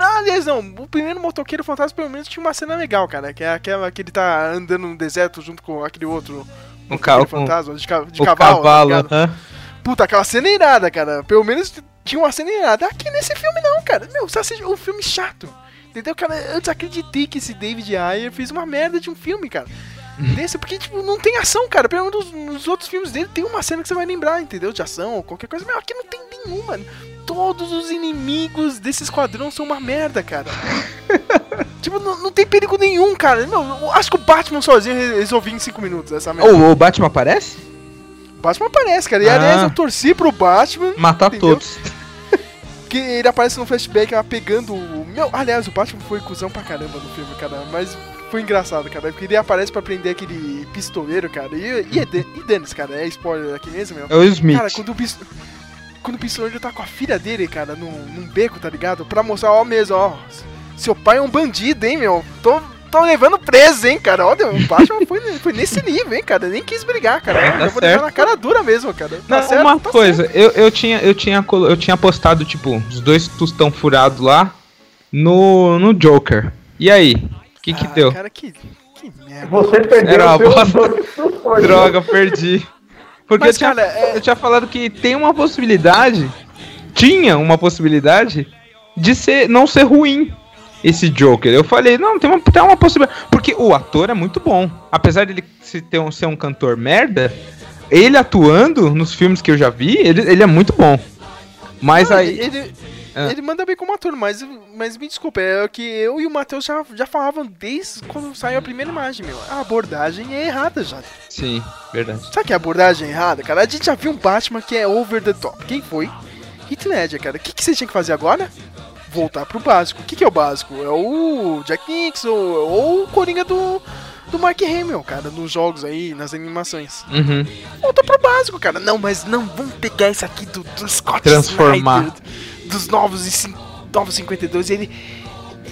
Ah, Aliás, não. O primeiro Motoqueiro Fantasma, pelo menos, tinha uma cena legal, cara. Que é aquela que ele tá andando no deserto junto com aquele outro O com, Com fantasma de, ca- de o cavalo. cavalo, tá. Puta, aquela cena irada, cara. Pelo menos tinha uma cena irada. Aqui nesse filme não, cara. Meu, você assiste um filme chato. Entendeu, cara? Eu desacreditei que esse David Ayer fez uma merda de um filme, cara. Desse, porque, tipo, não tem ação, cara. Pelo menos nos, nos outros filmes dele tem uma cena que você vai lembrar, entendeu? De ação ou qualquer coisa. Meu, aqui não tem nenhuma. Todos os inimigos desse esquadrão são uma merda, cara. tipo, não, não tem perigo nenhum, cara. Eu acho que o Batman sozinho re- resolvia em 5 minutos essa merda. O, o Batman aparece? O Batman aparece, cara. E Ah. aliás, eu torci pro Batman. Matar entendeu? todos. Que ele aparece no flashback lá pegando o. Meu, aliás, o Batman foi cuzão pra caramba no filme, cara. Mas foi engraçado, cara. Porque ele aparece pra prender aquele pistoleiro, cara. E, e, é e Dennis, cara, é spoiler aqui mesmo, meu. É o Smith. Cara, quando o, pis- quando o pistoleiro tá com a filha dele, cara, num, num beco, tá ligado? Pra mostrar, ó, mesmo, ó. Seu pai é um bandido, hein, meu? Tô, tô levando preso, hein, cara? Olha, o Batman foi, foi nesse nível, hein, cara? Nem quis brigar, cara. É, tá eu vou certo. na cara dura mesmo, cara. Tá Não, certo, uma tá coisa, eu, eu, tinha, eu, tinha, eu tinha postado, tipo, os dois tostão furados lá no, no Joker. E aí? O que que Ah, deu? Cara, que, que merda. Você perdeu Era uma bosta. tostões. Droga, perdi. Porque Mas, eu, tinha, cara, é- eu tinha falado que tem uma possibilidade, tinha uma possibilidade de ser não ser ruim esse Joker. Eu falei, não, tem uma, tem uma possibilidade. Porque o ator é muito bom. Apesar dele se ter um, ser um cantor merda, ele atuando nos filmes que eu já vi, ele, ele é muito bom. Mas Não, aí. Ele, Ah. ele manda bem como ator, mas, mas me desculpa, é que eu e o Matheus já, já falavam desde quando saiu a primeira imagem, meu. A abordagem é errada já. Sim, verdade. Sabe que a abordagem é errada, cara? A gente já viu um Batman que é over the top. Quem foi? Heath Ledger, cara. O que, que você tinha que fazer agora? Voltar pro básico. O que, que é o básico? É o Jack Nixon ou o Coringa do, do Mark Hamill, cara, nos jogos aí, nas animações. Uhum. Volta pro básico, cara. Não, mas não, vamos pegar isso aqui do, do Scott Transformar. Snyder, dos novos, e novos 52. Ele,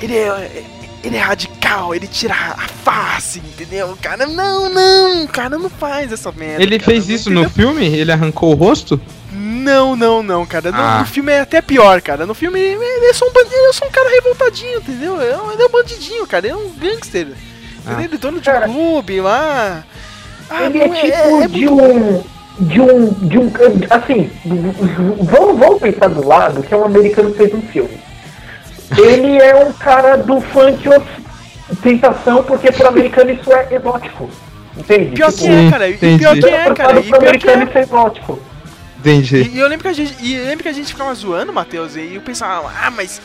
ele, é, ele é radical, ele tira a face, entendeu? Cara, não, não, cara, não faz essa merda. Ele cara, fez isso no entendeu? filme? Ele arrancou o rosto? Não, não, não, cara. No, Ah. no filme é até pior, cara. No filme ele é só um bandido, ele é só um cara revoltadinho, entendeu? Ele é um- ele é um bandidinho, cara. Ele é um gangster. Ah. Ele é dono de um clube lá. Ah, Ele é não, tipo é de muito um. De um. De um. Assim, vamos, vamos pensar do lado que é um americano que fez um filme. Ele é um cara do funk tentação, porque pro americano isso é exótico. Entende? Pior Tipo, que é, cara. E entendi. pior que é, cara. E pro pior que americano é. isso é exótico. Entendi. E, e eu lembro que a gente, e eu lembro que a gente ficava zoando, Matheus, e eu pensava, ah, mas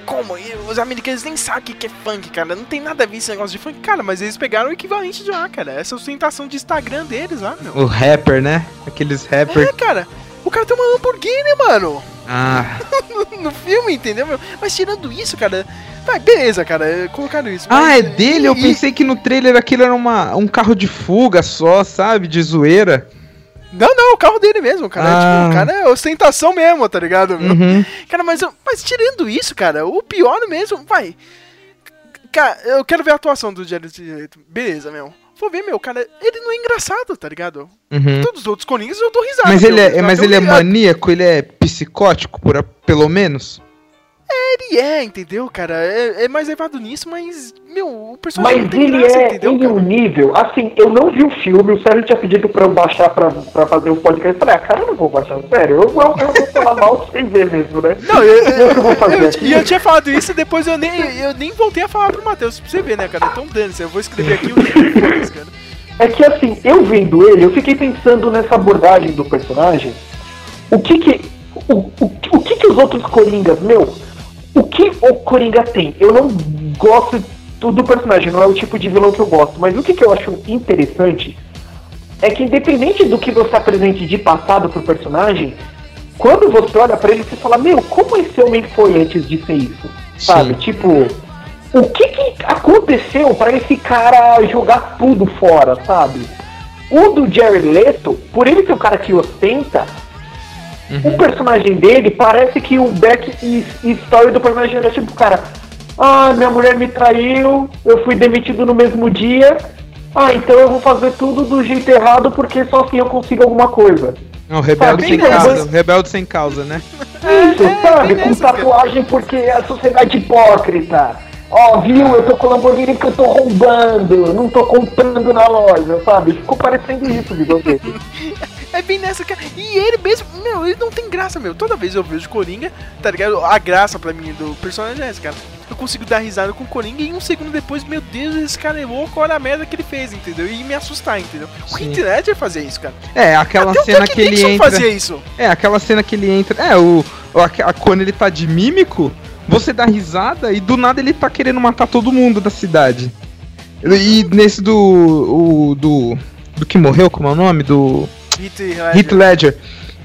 como? E os americanos nem sabem o que é funk, cara. Não tem nada a ver esse negócio de funk, cara. Mas eles pegaram o equivalente de lá, cara. Essa ostentação de Instagram deles lá, meu. O rapper, né? Aqueles rapper. É, cara. O cara tem uma Lamborghini, mano. Ah, no filme, entendeu, meu? Mas tirando isso, cara. Vai, beleza, cara. é, Colocaram isso. ah, mas- é dele? Eu e- pensei que no trailer aquilo era uma, um carro de fuga só, sabe? De zoeira. Não, não, o carro dele mesmo, cara. É, Ah. tipo, o cara é ostentação mesmo, tá ligado? Uhum. Cara, mas, mas tirando isso, cara, o pior mesmo, vai. Cara, eu quero ver a atuação do Jared Leto. Beleza, meu. Vou ver, meu, cara, ele não é engraçado, tá ligado? Uhum. Todos os outros coringas eu dou risada. Mas ele é, mas Até ele é maníaco, ele é psicótico, por, pelo menos? Ele é, entendeu, cara? É, é mais levado nisso, mas, meu, o personagem Mas não ele graça, é entendeu, em um nível, assim, eu não vi o filme, o Sérgio tinha pedido pra eu baixar pra, pra fazer o podcast. Eu falei, ah, cara, eu não vou baixar, sério, eu, eu, eu vou falar mal sem ver mesmo, né? Não, eu, E o que eu vou fazer eu, e eu tinha falado isso e depois eu nem, eu nem voltei a falar pro Matheus, pra você ver, né, cara? Então dane-se, eu vou escrever aqui o cara. É que assim, eu vendo ele, eu fiquei pensando nessa abordagem do personagem. O que que. O, o, o que que os outros Coringas, meu? O que o Coringa tem? Eu não gosto do, personagem, não é o tipo de vilão que eu gosto, mas o que que eu acho interessante é que independente do que você apresente de passado pro personagem, quando você olha pra ele, você fala, meu, como esse homem foi antes de ser isso? Sabe? Sim. Tipo, o que, que aconteceu pra esse cara jogar tudo fora, sabe? O do Jared Leto, por ele ser o cara que ostenta, o personagem dele parece que o back story do personagem era tipo, cara, ah, minha mulher me traiu, eu fui demitido no mesmo dia, ah, então eu vou fazer tudo do jeito errado porque só assim eu consigo alguma coisa. Não, rebelde Sabe, sem causa. rebelde. Rebelde sem causa, né? Isso, sabe? Com tatuagem porque a sociedade é hipócrita. Ó, viu, eu tô com o Lamborghini porque eu tô roubando, não tô comprando na loja, sabe? Ficou parecendo isso, Bigode. É bem nessa, cara. E ele mesmo, meu, ele não tem graça, meu. Toda vez eu vejo Coringa, tá ligado? A graça pra mim do personagem é essa, cara. Eu consigo dar risada com o Coringa e um segundo depois, meu Deus, esse cara é louco, olha a merda que ele fez, entendeu? E me assustar, entendeu? O Sim. Heath Ledger fazia isso, cara. É, aquela Até o cena que ele entra. fazia isso. É, aquela cena que ele entra. É, o, o- a- a- quando ele tá de mímico, você dá risada e do nada ele tá querendo matar todo mundo da cidade. E nesse do. O, do. Do que morreu, como é o nome? Do. Heath Ledger. Heath Ledger.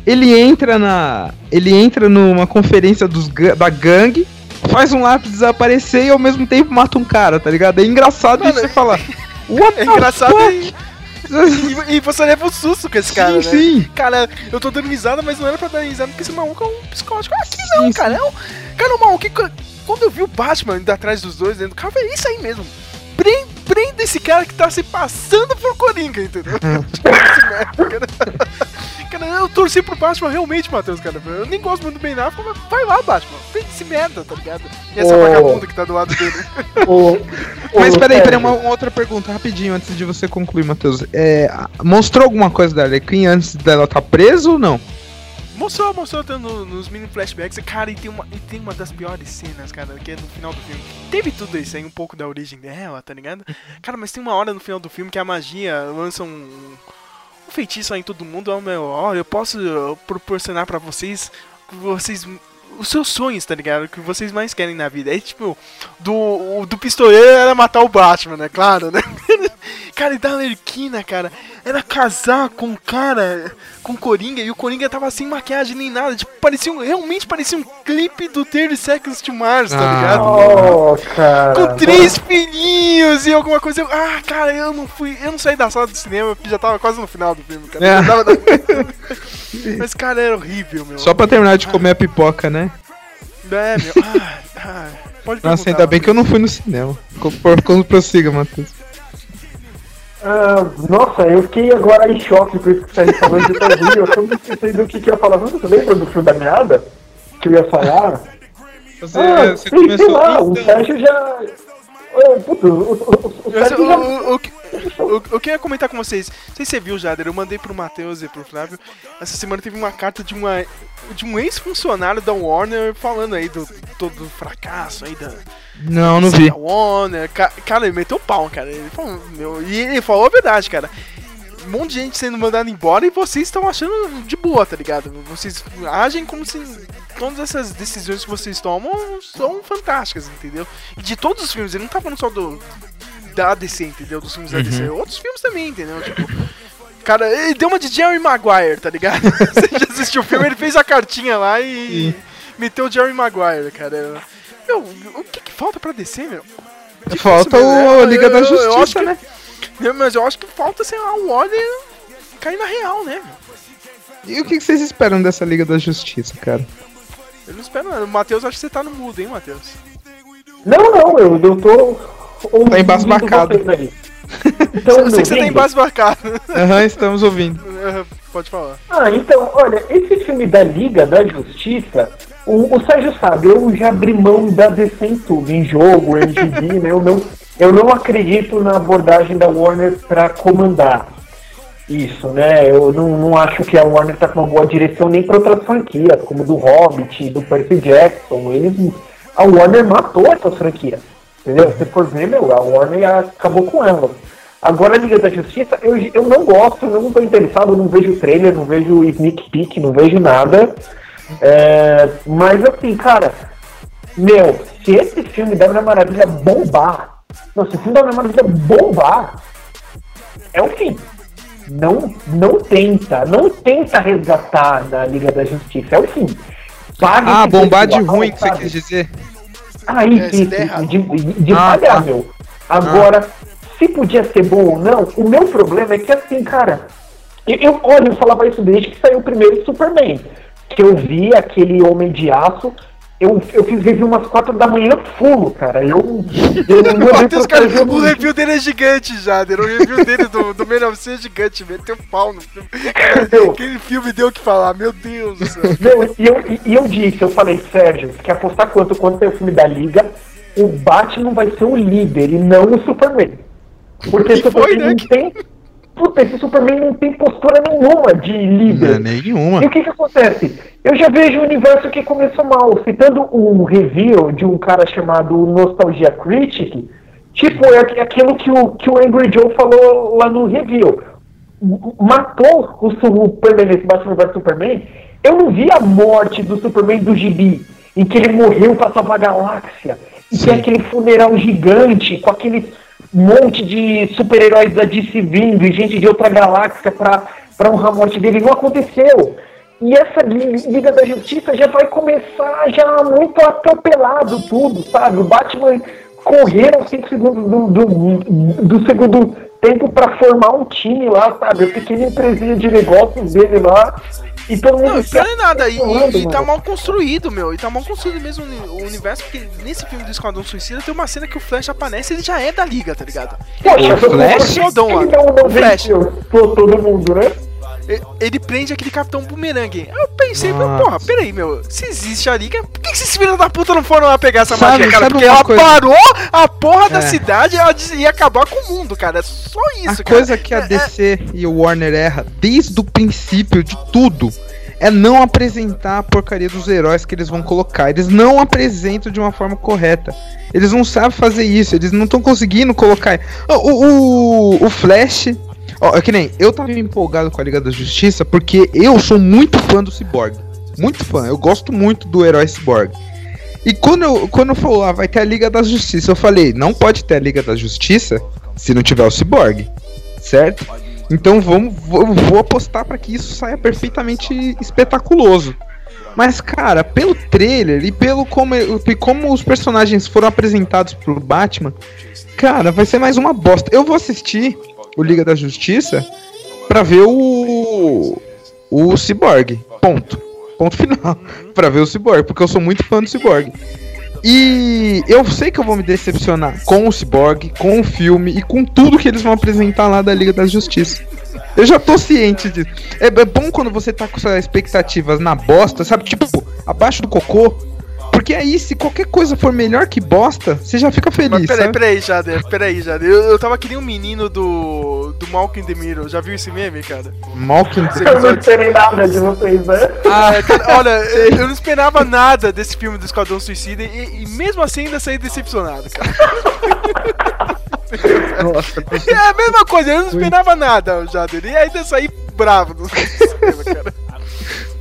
Ele entra na. Ele entra numa conferência dos, da gangue, faz um lápis desaparecer e ao mesmo tempo mata um cara, tá ligado? É engraçado Mano, você falar. What É engraçado e, e, e você leva um susto com esse Sim, cara, né? sim. Cara, eu tô dando risada, mas não era pra dar risada porque esse maluco é um psicótico. Aqui não, Sim, cara. É um, cara, o maluco, que- quando eu vi o Batman indo atrás dos dois dentro do carro, eu falei, é isso aí mesmo. Prenda, prenda esse cara que tá se passando por Coringa, entendeu? Tipo, esse merda, cara. Cara, eu torci pro Batman realmente, Matheus, cara. Eu nem gosto muito do Ben Affleck, mas vai lá, Batman. Prende esse merda, tá ligado? E essa Ô. vagabunda que tá do lado dele. O- o Mas peraí, peraí, uma, uma outra pergunta, rapidinho, antes de você concluir, Matheus. É, mostrou alguma coisa da Arlequim antes dela tá presa ou não? Mostrou, mostrou no- nos mini flashbacks. Cara, e tem, uma, e tem uma das piores cenas, cara, que é no final do filme. Teve tudo isso aí, um pouco da origem dela, tá ligado? Cara, mas tem uma hora no final do filme que a magia lança um, um feitiço aí em todo mundo. Ó, meu, ó, eu posso uh, proporcionar pra vocês, vocês os seus sonhos, tá ligado? O que vocês mais querem na vida. Aí, tipo, do, do pistoleiro era matar o Batman, né? Claro, né? cara, e da Lerquina, cara, era casar com o cara, com o Coringa, e o Coringa tava sem maquiagem nem nada. Tipo, parecia um, realmente parecia um clipe do 30 Seconds to Mars, tá Ah, ligado? Oh, cara. Com três filhinhos e alguma coisa. Eu- ah, cara, eu não fui. Eu não saí da sala do cinema porque já tava quase no final do filme, cara. É. Tava- Mas, cara, era horrível, meu. Só pra terminar de comer a pipoca, né? É, meu. Ah, ah, pode Nossa, ainda bem que eu não fui no cinema. Quando prossiga, Matheus. Ah, nossa, eu fiquei agora em choque com isso que você falou de Brasil. Eu não sei do que, que eu ia falar. Você lembra do fio da meada? Que eu ia falar? Você, ah, você sei, sei começou. lá, o Sérgio já. Puto, o, o, o, o Eu- Sérgio já. o, o, o, que- eu ia comentar com vocês, não sei se você viu, Jader, eu mandei pro Matheus e pro Flávio. Essa semana teve uma carta de uma de um ex-funcionário da Warner falando aí do todo o fracasso aí da, Não, não vi. Warner. Ca- Cara, ele meteu pau, cara. Ele falou, meu, e ele falou a verdade, cara. Um monte de gente sendo mandada embora e vocês estão achando de boa, tá ligado? Vocês agem como se todas essas decisões que vocês tomam são fantásticas, entendeu? E de todos os filmes, ele não tá falando só do da DC, entendeu? Dos filmes da DC, outros filmes também, entendeu? Tipo, cara, ele deu uma de Jerry Maguire, tá ligado? Você já assistiu o filme, ele fez a cartinha lá e meteu o Jerry Maguire, cara. Meu, o que que falta pra DC, meu? Difícil Falta o né? Liga da Justiça, acho que- né? Não, Mas eu acho que falta, sei lá, o Warner cair na real, né? meu? E o que que vocês esperam dessa Liga da Justiça, cara? Eu não espero nada. Matheus, acho que você tá no mudo, hein, Matheus? Não, não, eu, eu tô. ouvindo Tá embasbacado. Então, Eu sei que você tá embasbacado. Aham, estamos ouvindo. Pode falar. Ah, então, olha, esse filme da Liga da Justiça, o, o Sérgio sabe, eu já abri mão da DC em tudo, em jogo, em né? Eu não, eu não acredito na abordagem da Warner pra comandar isso, né? Eu não, não acho que a Warner tá com uma boa direção nem pra outras franquias, como do Hobbit, do Percy Jackson. Eles, a Warner matou essas franquias, entendeu? Se for ver, meu, a Warner acabou com elas. Agora a Liga da Justiça, eu, eu não gosto, eu não tô interessado, não vejo trailer, não vejo sneak peek, não vejo nada. É, mas assim, cara, meu, se esse filme da Mulher Maravilha bombar, não, se o filme da Mulher Maravilha bombar, é o fim. Não, não tenta, não tenta resgatar da Liga da Justiça, é o fim. Paga Ah, bombar de ruim que você quis dizer. Ah, É, der errado. de, de, de Ah, falhar, tá. meu. Agora, se podia ser bom ou não, o meu problema é que assim, cara, eu, eu olha, eu falava isso desde que saiu o primeiro Superman. Que eu vi aquele Homem de Aço, eu, eu fiz review umas quatro da manhã fulo, cara. Eu, eu não Matheus, cara, proteger o review dele é gigante, Jader. O review dele do, do Man of Steel é gigante, meteu pau no filme. Meu. Aquele filme deu o que falar, meu Deus do céu. E eu, e- eu disse, eu falei, Sérgio, quer apostar quanto quanto é o filme da Liga? o Batman vai ser o líder e não o Superman. Porque o E foi, Superman né? não tem. Puta, esse Superman não tem postura nenhuma de líder. Não, nenhuma. E o que que acontece? Eu já vejo um universo que começou mal. Citando um review de um cara chamado Nostalgia Critic, tipo, é aqu- aquilo que o, que o Angry Joe falou lá no review. Matou o Superman nesse Batman vs Superman. Eu não vi a morte do Superman do gibi, em que ele morreu pra salvar a galáxia. E tem aquele funeral gigante com aquele monte de super-heróis da DC vindo e gente de outra galáxia pra honrar a morte dele. Não aconteceu. E essa Li- Liga da Justiça já vai começar já muito atropelado tudo, sabe? O Batman correram 5 segundos do, do, do segundo tempo pra formar um time lá, sabe? A pequena empresinha de negócios dele lá. E todo mundo Não, isso não é nada. E, e- e tá mal construído, meu. E tá mal construído mesmo o uni- o universo, porque nesse filme do Esquadrão Suicida tem uma cena que o Flash aparece e ele já é da liga, tá ligado? Poxa, O Flash? Fodão lá. Ele não, não O Flash. venceu todo mundo, né? Ele prende aquele Capitão Bumerangue. Eu pensei, Nossa. porra, peraí, meu. Se existe a liga, por que, esses filhos da puta não foram lá pegar essa Sabe- magia, cara? Porque ela coisa? parou a porra da É. cidade e ia acabar com o mundo, cara. É só isso, a cara. coisa que a É- DC e o Warner erra desde o princípio de tudo é não apresentar a porcaria dos heróis que eles vão colocar. Eles não apresentam de uma forma correta. Eles não sabem fazer isso, eles não estão conseguindo colocar. O, o, o Flash. Ó, é que nem eu tava empolgado com a Liga da Justiça porque eu sou muito fã do Cyborg. Muito fã, eu gosto muito do herói Cyborg. E quando eu, quando eu falou, ah, vai ter a Liga da Justiça, eu falei, não pode ter a Liga da Justiça se não tiver o Cyborg, certo? Então vamos, vou, vou apostar para que isso saia perfeitamente espetaculoso. Mas cara, pelo trailer e pelo como, e como os personagens foram apresentados pro Batman, cara, vai ser mais uma bosta. Eu vou assistir o Liga da Justiça pra ver o o Cyborg. Ponto. Ponto final. pra ver o Cyborg, porque eu sou muito fã do Cyborg. E eu sei que eu vou me decepcionar com o Cyborg, com o filme e com tudo que eles vão apresentar lá da Liga da Justiça. Eu já tô ciente disso. É, é bom quando você tá com suas expectativas na bosta, sabe? Tipo, abaixo do cocô. Porque aí, se qualquer coisa for melhor que bosta, você já fica Mas feliz. peraí, sabe? peraí, Jader, peraí, Jader. Eu, eu tava que nem um menino do. do Malcolm in the Middle. Já viu esse meme, cara? Malcolm. Eu não esperei nada de vocês, né? É, cara, olha, eu eu não esperava nada desse filme do Esquadrão Suicida e, e mesmo assim ainda saí decepcionado, cara. Nossa, É a mesma coisa, eu não esperava nada, Jader. E ainda saí bravo do cinema, cara.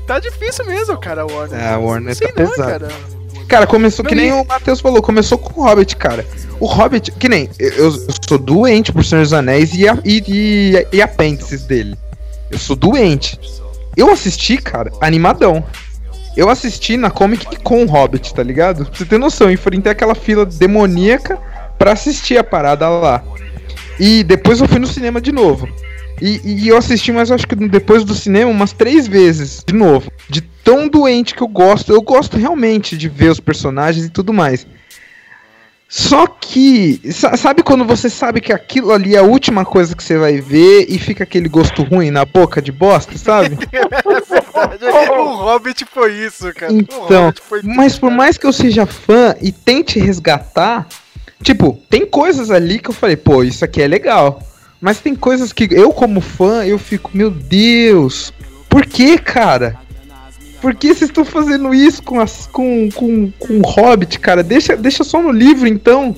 Tá difícil mesmo, cara, Warner. É, a Warner Não sei tá não, pesado. cara. Cara, começou que nem o Matheus falou, começou com o Hobbit, cara. O Hobbit, que nem, eu, eu sou doente por Senhor dos Anéis e, a, e, e, e apêndices dele. Eu sou doente. Eu assisti, cara, animadão. Eu assisti na Comic com o Hobbit, tá ligado? Pra você ter noção, eu enfrentei aquela fila demoníaca pra assistir a parada lá. E depois eu fui no cinema de novo. E, e eu assisti, mas acho que depois do cinema, umas três vezes, de novo. De tão doente que eu gosto. Eu gosto realmente de ver os personagens e tudo mais. Só que, sa- sabe quando você sabe que aquilo ali é a última coisa que você vai ver e fica aquele gosto ruim na boca de bosta, sabe? o Hobbit foi isso, cara. Então, foi mas por mais que eu seja fã e tente resgatar, tipo, tem coisas ali que eu falei, pô, isso aqui é legal. Mas tem coisas que eu, como fã, eu fico, meu Deus, por que, cara? Por que vocês estão fazendo isso com, as, com, com, com o Hobbit, cara? Deixa, deixa só no livro, então,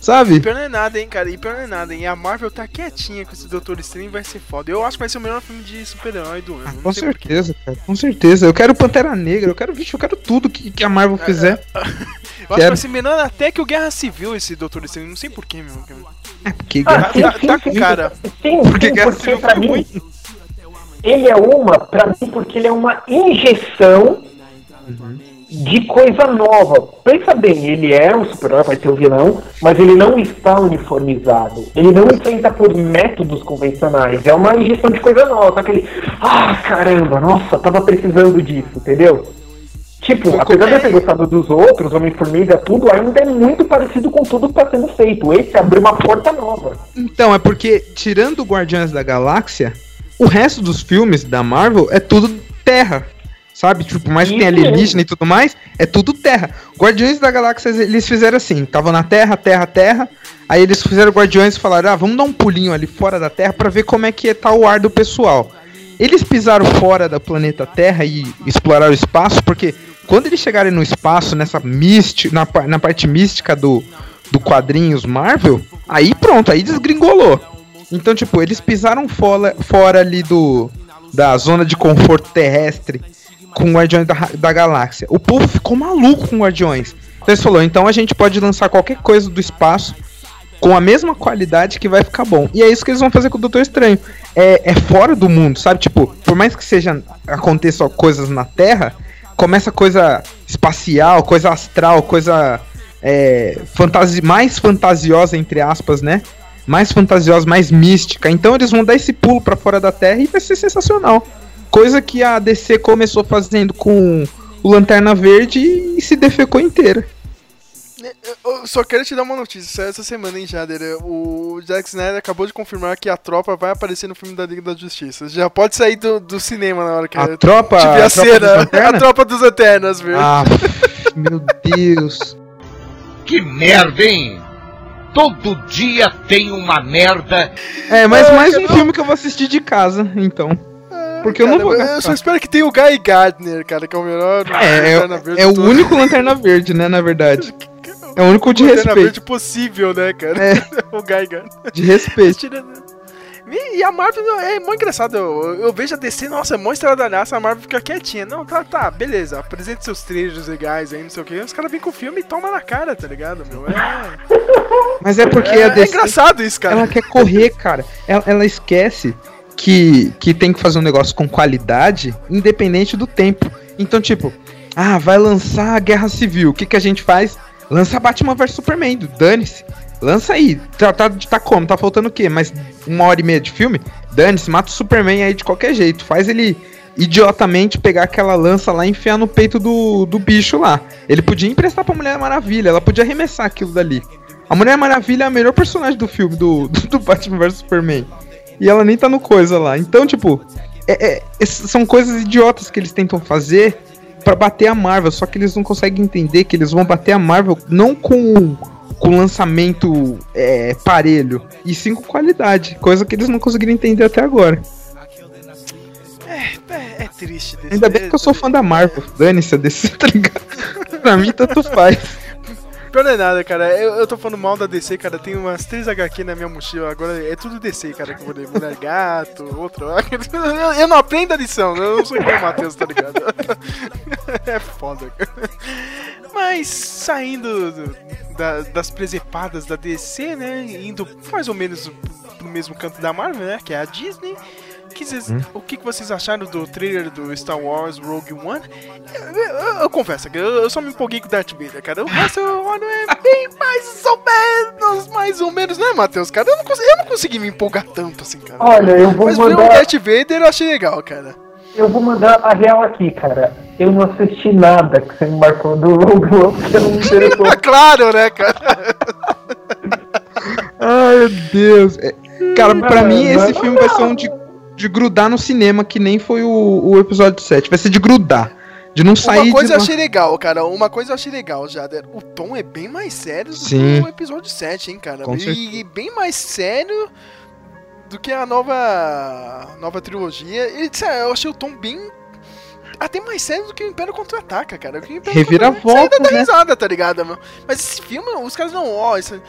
sabe? E pior não é nada, hein, cara. E pior não é nada, hein. A Marvel tá quietinha com esse Doutor Estranho vai ser foda. Eu acho que vai ser o melhor filme de super-herói do ano. Ah, Com certeza, cara, com certeza. Eu quero Pantera Negra, eu quero, vixe, eu quero tudo que, que a Marvel fizer. Eu acho que vai ser melhor até que o Guerra Civil esse Doutor Estranho. Não sei porquê, meu. É, porque Ah, Tá- sim, tá- sim, tá sim, com cara. Sim, Porque sim, Guerra porque Civil pra foi mim, ruim. ele é uma, pra mim, porque ele é uma injeção de coisa nova. Pensa bem, ele é um super-herói, vai ser o vilão, mas ele não está uniformizado. Ele não enfrenta por métodos convencionais. É uma injeção de coisa nova. Só que ele, ah, caramba, nossa, tava precisando disso, entendeu? Tipo, apesar de eu ter gostado dos outros, Homem-Formiga, tudo, ainda é muito parecido com tudo que está sendo feito. Esse abriu uma porta nova. Então, é porque, tirando o Guardiões da Galáxia, o resto dos filmes da Marvel é tudo terra. Sabe? Tipo, por mais que tenha alienígena e tudo mais, é tudo terra. Guardiões da Galáxia, eles fizeram assim, estavam na Terra, Terra, Terra. Aí eles fizeram Guardiões e falaram: "Ah, vamos dar um pulinho ali fora da Terra pra ver como é que tá o ar do pessoal". Eles pisaram fora da planeta Terra e exploraram o espaço, porque quando eles chegarem no espaço, nessa mística, na, na parte mística do, do quadrinhos Marvel, aí pronto, aí desgringolou. Então, tipo, eles pisaram fora, fora ali do da zona de conforto terrestre com Guardiões da, da Galáxia. O povo ficou maluco com Guardiões. Então eles falaram, então a gente pode lançar qualquer coisa do espaço com a mesma qualidade que vai ficar bom. E é isso que eles vão fazer com o Doutor Estranho. É, é fora do mundo, sabe? Tipo, por mais que seja aconteçam coisas na Terra, começa coisa espacial, coisa astral, coisa é, fantasi mais fantasiosa, entre aspas, né? Mais fantasiosa, mais mística. Então eles vão dar esse pulo pra fora da Terra e vai ser sensacional. Coisa que a DC começou fazendo com o Lanterna Verde e se defecou inteira. Eu só quero te dar uma notícia, saiu essa semana, hein, Jader? O Zack Snyder acabou de confirmar que a tropa vai aparecer no filme da Liga da Justiça. Já pode sair do, do cinema na hora que A tropa- tiver a, a tropa cena. A tropa dos Eternas, viu? Ah, meu Deus. Que merda, hein? Todo dia tem uma merda. É, mas Ah, mais um não. filme que eu vou assistir de casa, então. Porque eu não Cara, vou eu só espero que tenha o Guy Gardner, cara, que é o melhor. É, Lanterna é, Verde é o único Lanterna Verde, né, na verdade. É o único de Lanterna Verde respeito. possível, né, cara? É. o Guy Gardner. De respeito. Tirando- E a Marvel é mó engraçado. Eu, eu vejo a DC, nossa, é mó estradalhaça, a Marvel fica quietinha. Não, tá, tá, beleza. Apresente seus trailers legais aí, não sei o que. Os caras vêm com o filme e toma na cara, tá ligado, meu? É, Mas é porque é, a é DC, engraçado isso, cara. ela quer correr, cara. Ela, ela esquece que, que tem que fazer um negócio com qualidade, independente do tempo. Então, tipo, ah, vai lançar a Guerra Civil. O que, que a gente faz? Lança Batman vs Superman, dane-se. Lança aí. Tá, tá, tá como? Tá faltando o quê? Mais uma hora e meia de filme? Dane-se, mata o Superman aí de qualquer jeito. Faz ele idiotamente pegar aquela lança lá e enfiar no peito do, do bicho lá. Ele podia emprestar pra Mulher Maravilha, ela podia arremessar aquilo dali. A Mulher Maravilha é a melhor personagem do filme, do, do Batman vs Superman. E ela nem tá no coisa lá. Então, tipo, é- é- são coisas idiotas que eles tentam fazer pra bater a Marvel. Só que eles não conseguem entender que eles vão bater a Marvel não com, com lançamento é, parelho, e sim com qualidade. Coisa que eles não conseguiram entender até agora. É, é triste desse Ainda bem que eu sou fã da Marvel. Dane-se a DC, tá ligado? pra mim, tanto faz. Pior não é nada, cara. Eu, eu tô falando mal da DC, cara. Tem umas 3 HQ na minha mochila. Agora é tudo DC, cara. Que eu vou ler. Mulher Gato, outro. Eu, eu não aprendo a lição. Eu não sou igual o Matheus, tá ligado? É foda, cara. Mas saindo do- da- das presepadas da DC, né? Indo mais ou menos pro mesmo canto da Marvel, né? Que é a Disney. Que vocês- O que, vocês acharam do trailer do Star Wars Rogue One? Eu, eu- eu confesso eu, eu só me empolguei com o Darth Vader, cara. O resto eu olho é bem mais ou menos, mais ou menos, né, Matheus? Cara, eu não, consegui, eu não consegui me empolgar tanto assim, cara. Olha, eu vou Mas ver o mandar. Darth Vader eu achei legal, cara. Eu vou mandar a real aqui, cara. Eu não assisti nada que você me marcou do Rogue One, porque não me interessou. claro, né, cara? Ai, meu Deus. É, Cara, pra mim esse filme vai ser um de, de grudar no cinema, que nem foi o, o episódio 7. Vai ser de grudar. De não sair Uma coisa eu achei legal, cara. Uma coisa eu achei legal, Jader. O tom é bem mais sério do Sim. que o episódio 7, hein, cara. Com e, certeza. bem mais sério do que a nova nova trilogia. E sério, eu achei o tom bem até mais sério do que o Império Contra-Ataca, cara. O Império Reviravolta, Contra-Ataca, dá né? risada, tá ligado, meu? Mas esse filme, os caras não, ó, isso...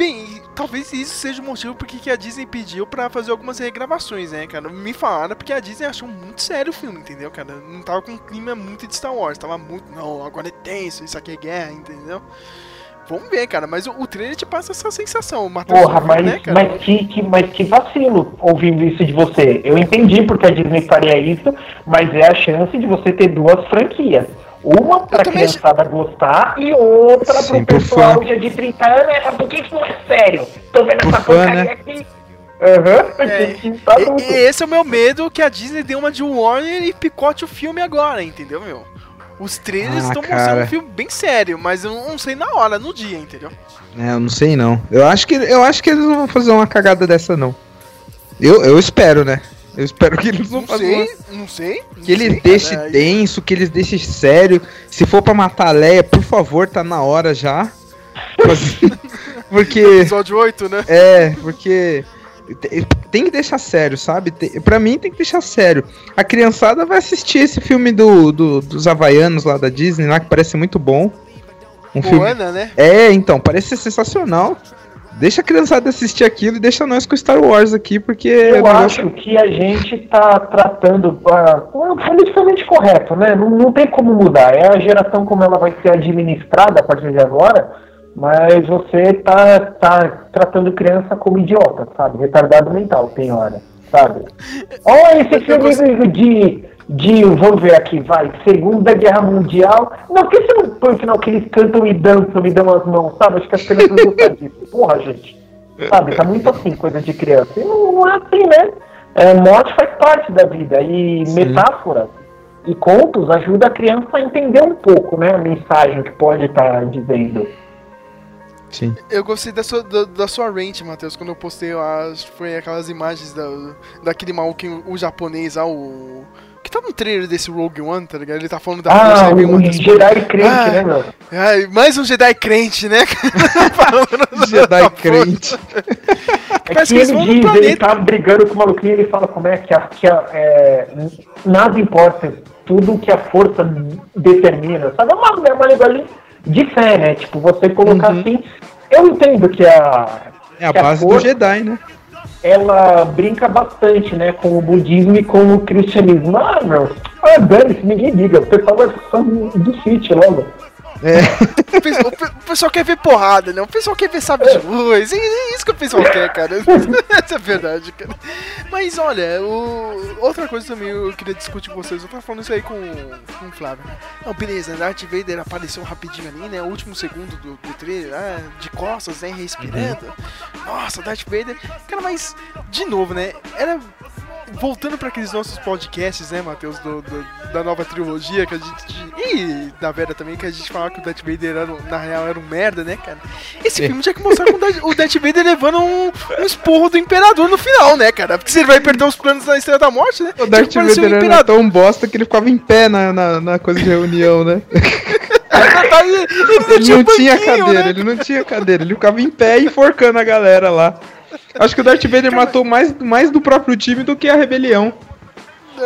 Bem, talvez isso seja o motivo porque que a Disney pediu pra fazer algumas regravações, né, cara? Me falaram porque a Disney achou muito sério o filme, entendeu, cara? Não tava com um clima muito de Star Wars, tava muito, não, agora é tenso, isso aqui é guerra, entendeu? Vamos ver, cara, mas o, o trailer te passa essa sensação, Matheus Porra, mas, né, mas, que, que, mas que vacilo ouvindo isso de você. Eu entendi porque a Disney faria isso, mas é a chance de você ter duas franquias. Uma pra também criançada gostar e outra Sim, pro pessoal fã. já de 30 anos. Essa por que isso não é sério? Tô vendo Pro essa fã, porcaria né? aqui. Aham, É, tá E- e esse é o meu medo que a Disney dê uma de Warner e picote o filme agora, entendeu, meu? Os trailers Ah, estão cara. mostrando um filme bem sério, mas eu não sei na hora, no dia, entendeu? É, eu não sei não. Eu acho que, eu acho que eles não vão fazer uma cagada dessa, não. Eu, eu espero, né? Eu espero que eles não, Não façam sei, uma- não sei. Que não eles sei, deixem denso, que eles deixem sério. Se for pra matar a Leia, por favor, tá na hora já. Porque. Episódio 8, né? É, porque. te- Tem que deixar sério, sabe? Tem- Pra mim tem que deixar sério. A criançada vai assistir esse filme do, do- dos Havaianos lá da Disney, lá, que parece muito bom. Um filme. Moana, né? É, então, parece ser sensacional. Deixa a criançada assistir aquilo e deixa nós com Star Wars aqui, porque. é Eu negócio- acho que a gente tá tratando ah, politicamente correto, né? Não, não tem como mudar. É a geração como ela vai ser administrada a partir de agora, mas você tá, tá tratando criança como idiota, sabe? Retardado mental, tem hora, sabe? Olha esse filme de, de. Vamos ver aqui, vai. Segunda Guerra Mundial. Não, por que você não põe o final que eles cantam e dançam e dão as mãos, sabe? Acho que as crianças vão gostar disso. Porra, gente. Sabe, tá muito assim, coisa de criança. E não, não é assim, né? É, morte faz parte da vida. E metáforas e contos ajudam a criança a entender um pouco, né? A mensagem que pode estar dizendo. Sim. Eu gostei da sua, da, da sua rant, Matheus, quando eu postei, as, foi aquelas imagens da, daquele maluquinho, o japonês lá, o... Que tá no trailer desse Rogue One, tá ligado? Ele tá falando da Ah, o Matheus, Jedi crente, Ah, né, meu? Ai, mais um Jedi crente, né? Falando Jedi crente. É Parece que que ele diz, ele tá brigando com o maluquinho ele fala como é que, a, que a, é, nada importa, tudo que a força determina, sabe? É uma, é uma linguagem de fé, né? Tipo, você colocar assim. Eu entendo que a. É a base do força- Jedi, né? Ela brinca bastante, né, com o budismo e com o cristianismo. Ah, meu, ah, dane-se, ninguém liga. O pessoal vai só do fit logo. Pe- o pe- o pessoal quer ver porrada, né? O pessoal quer ver sabe de luz. É é isso que o pessoal quer, cara. Essa é a verdade, cara. Mas olha, o- outra coisa também eu queria discutir com vocês. Eu tava falando isso aí com, com o Flávio. Não, beleza, Darth Vader apareceu rapidinho ali, né? O último segundo do, do trailer, ah, de costas, né? Respirando. Nossa, Darth Vader. Cara, mas, de novo, né? Era. Voltando para aqueles nossos podcasts, né, Matheus, do, do- da nova trilogia que a gente. E da Vera também, que a gente falava que o Darth Vader era, um- na real era um merda, né, cara? Esse filme tinha que mostrar com o Darth- Darth Vader levando um, um esporro do Imperador no final, né, cara? Porque se ele vai perder os planos da Estrela da Morte, né? O Darth parecer Vader era tão bosta que ele ficava em pé na, na, na coisa de reunião, né? Ele não Ele tinha não tinha cadeira, né? ele não tinha cadeira, ele ficava em pé enforcando a galera lá. Acho que o Darth Vader matou mais, mais do próprio time do que a rebelião.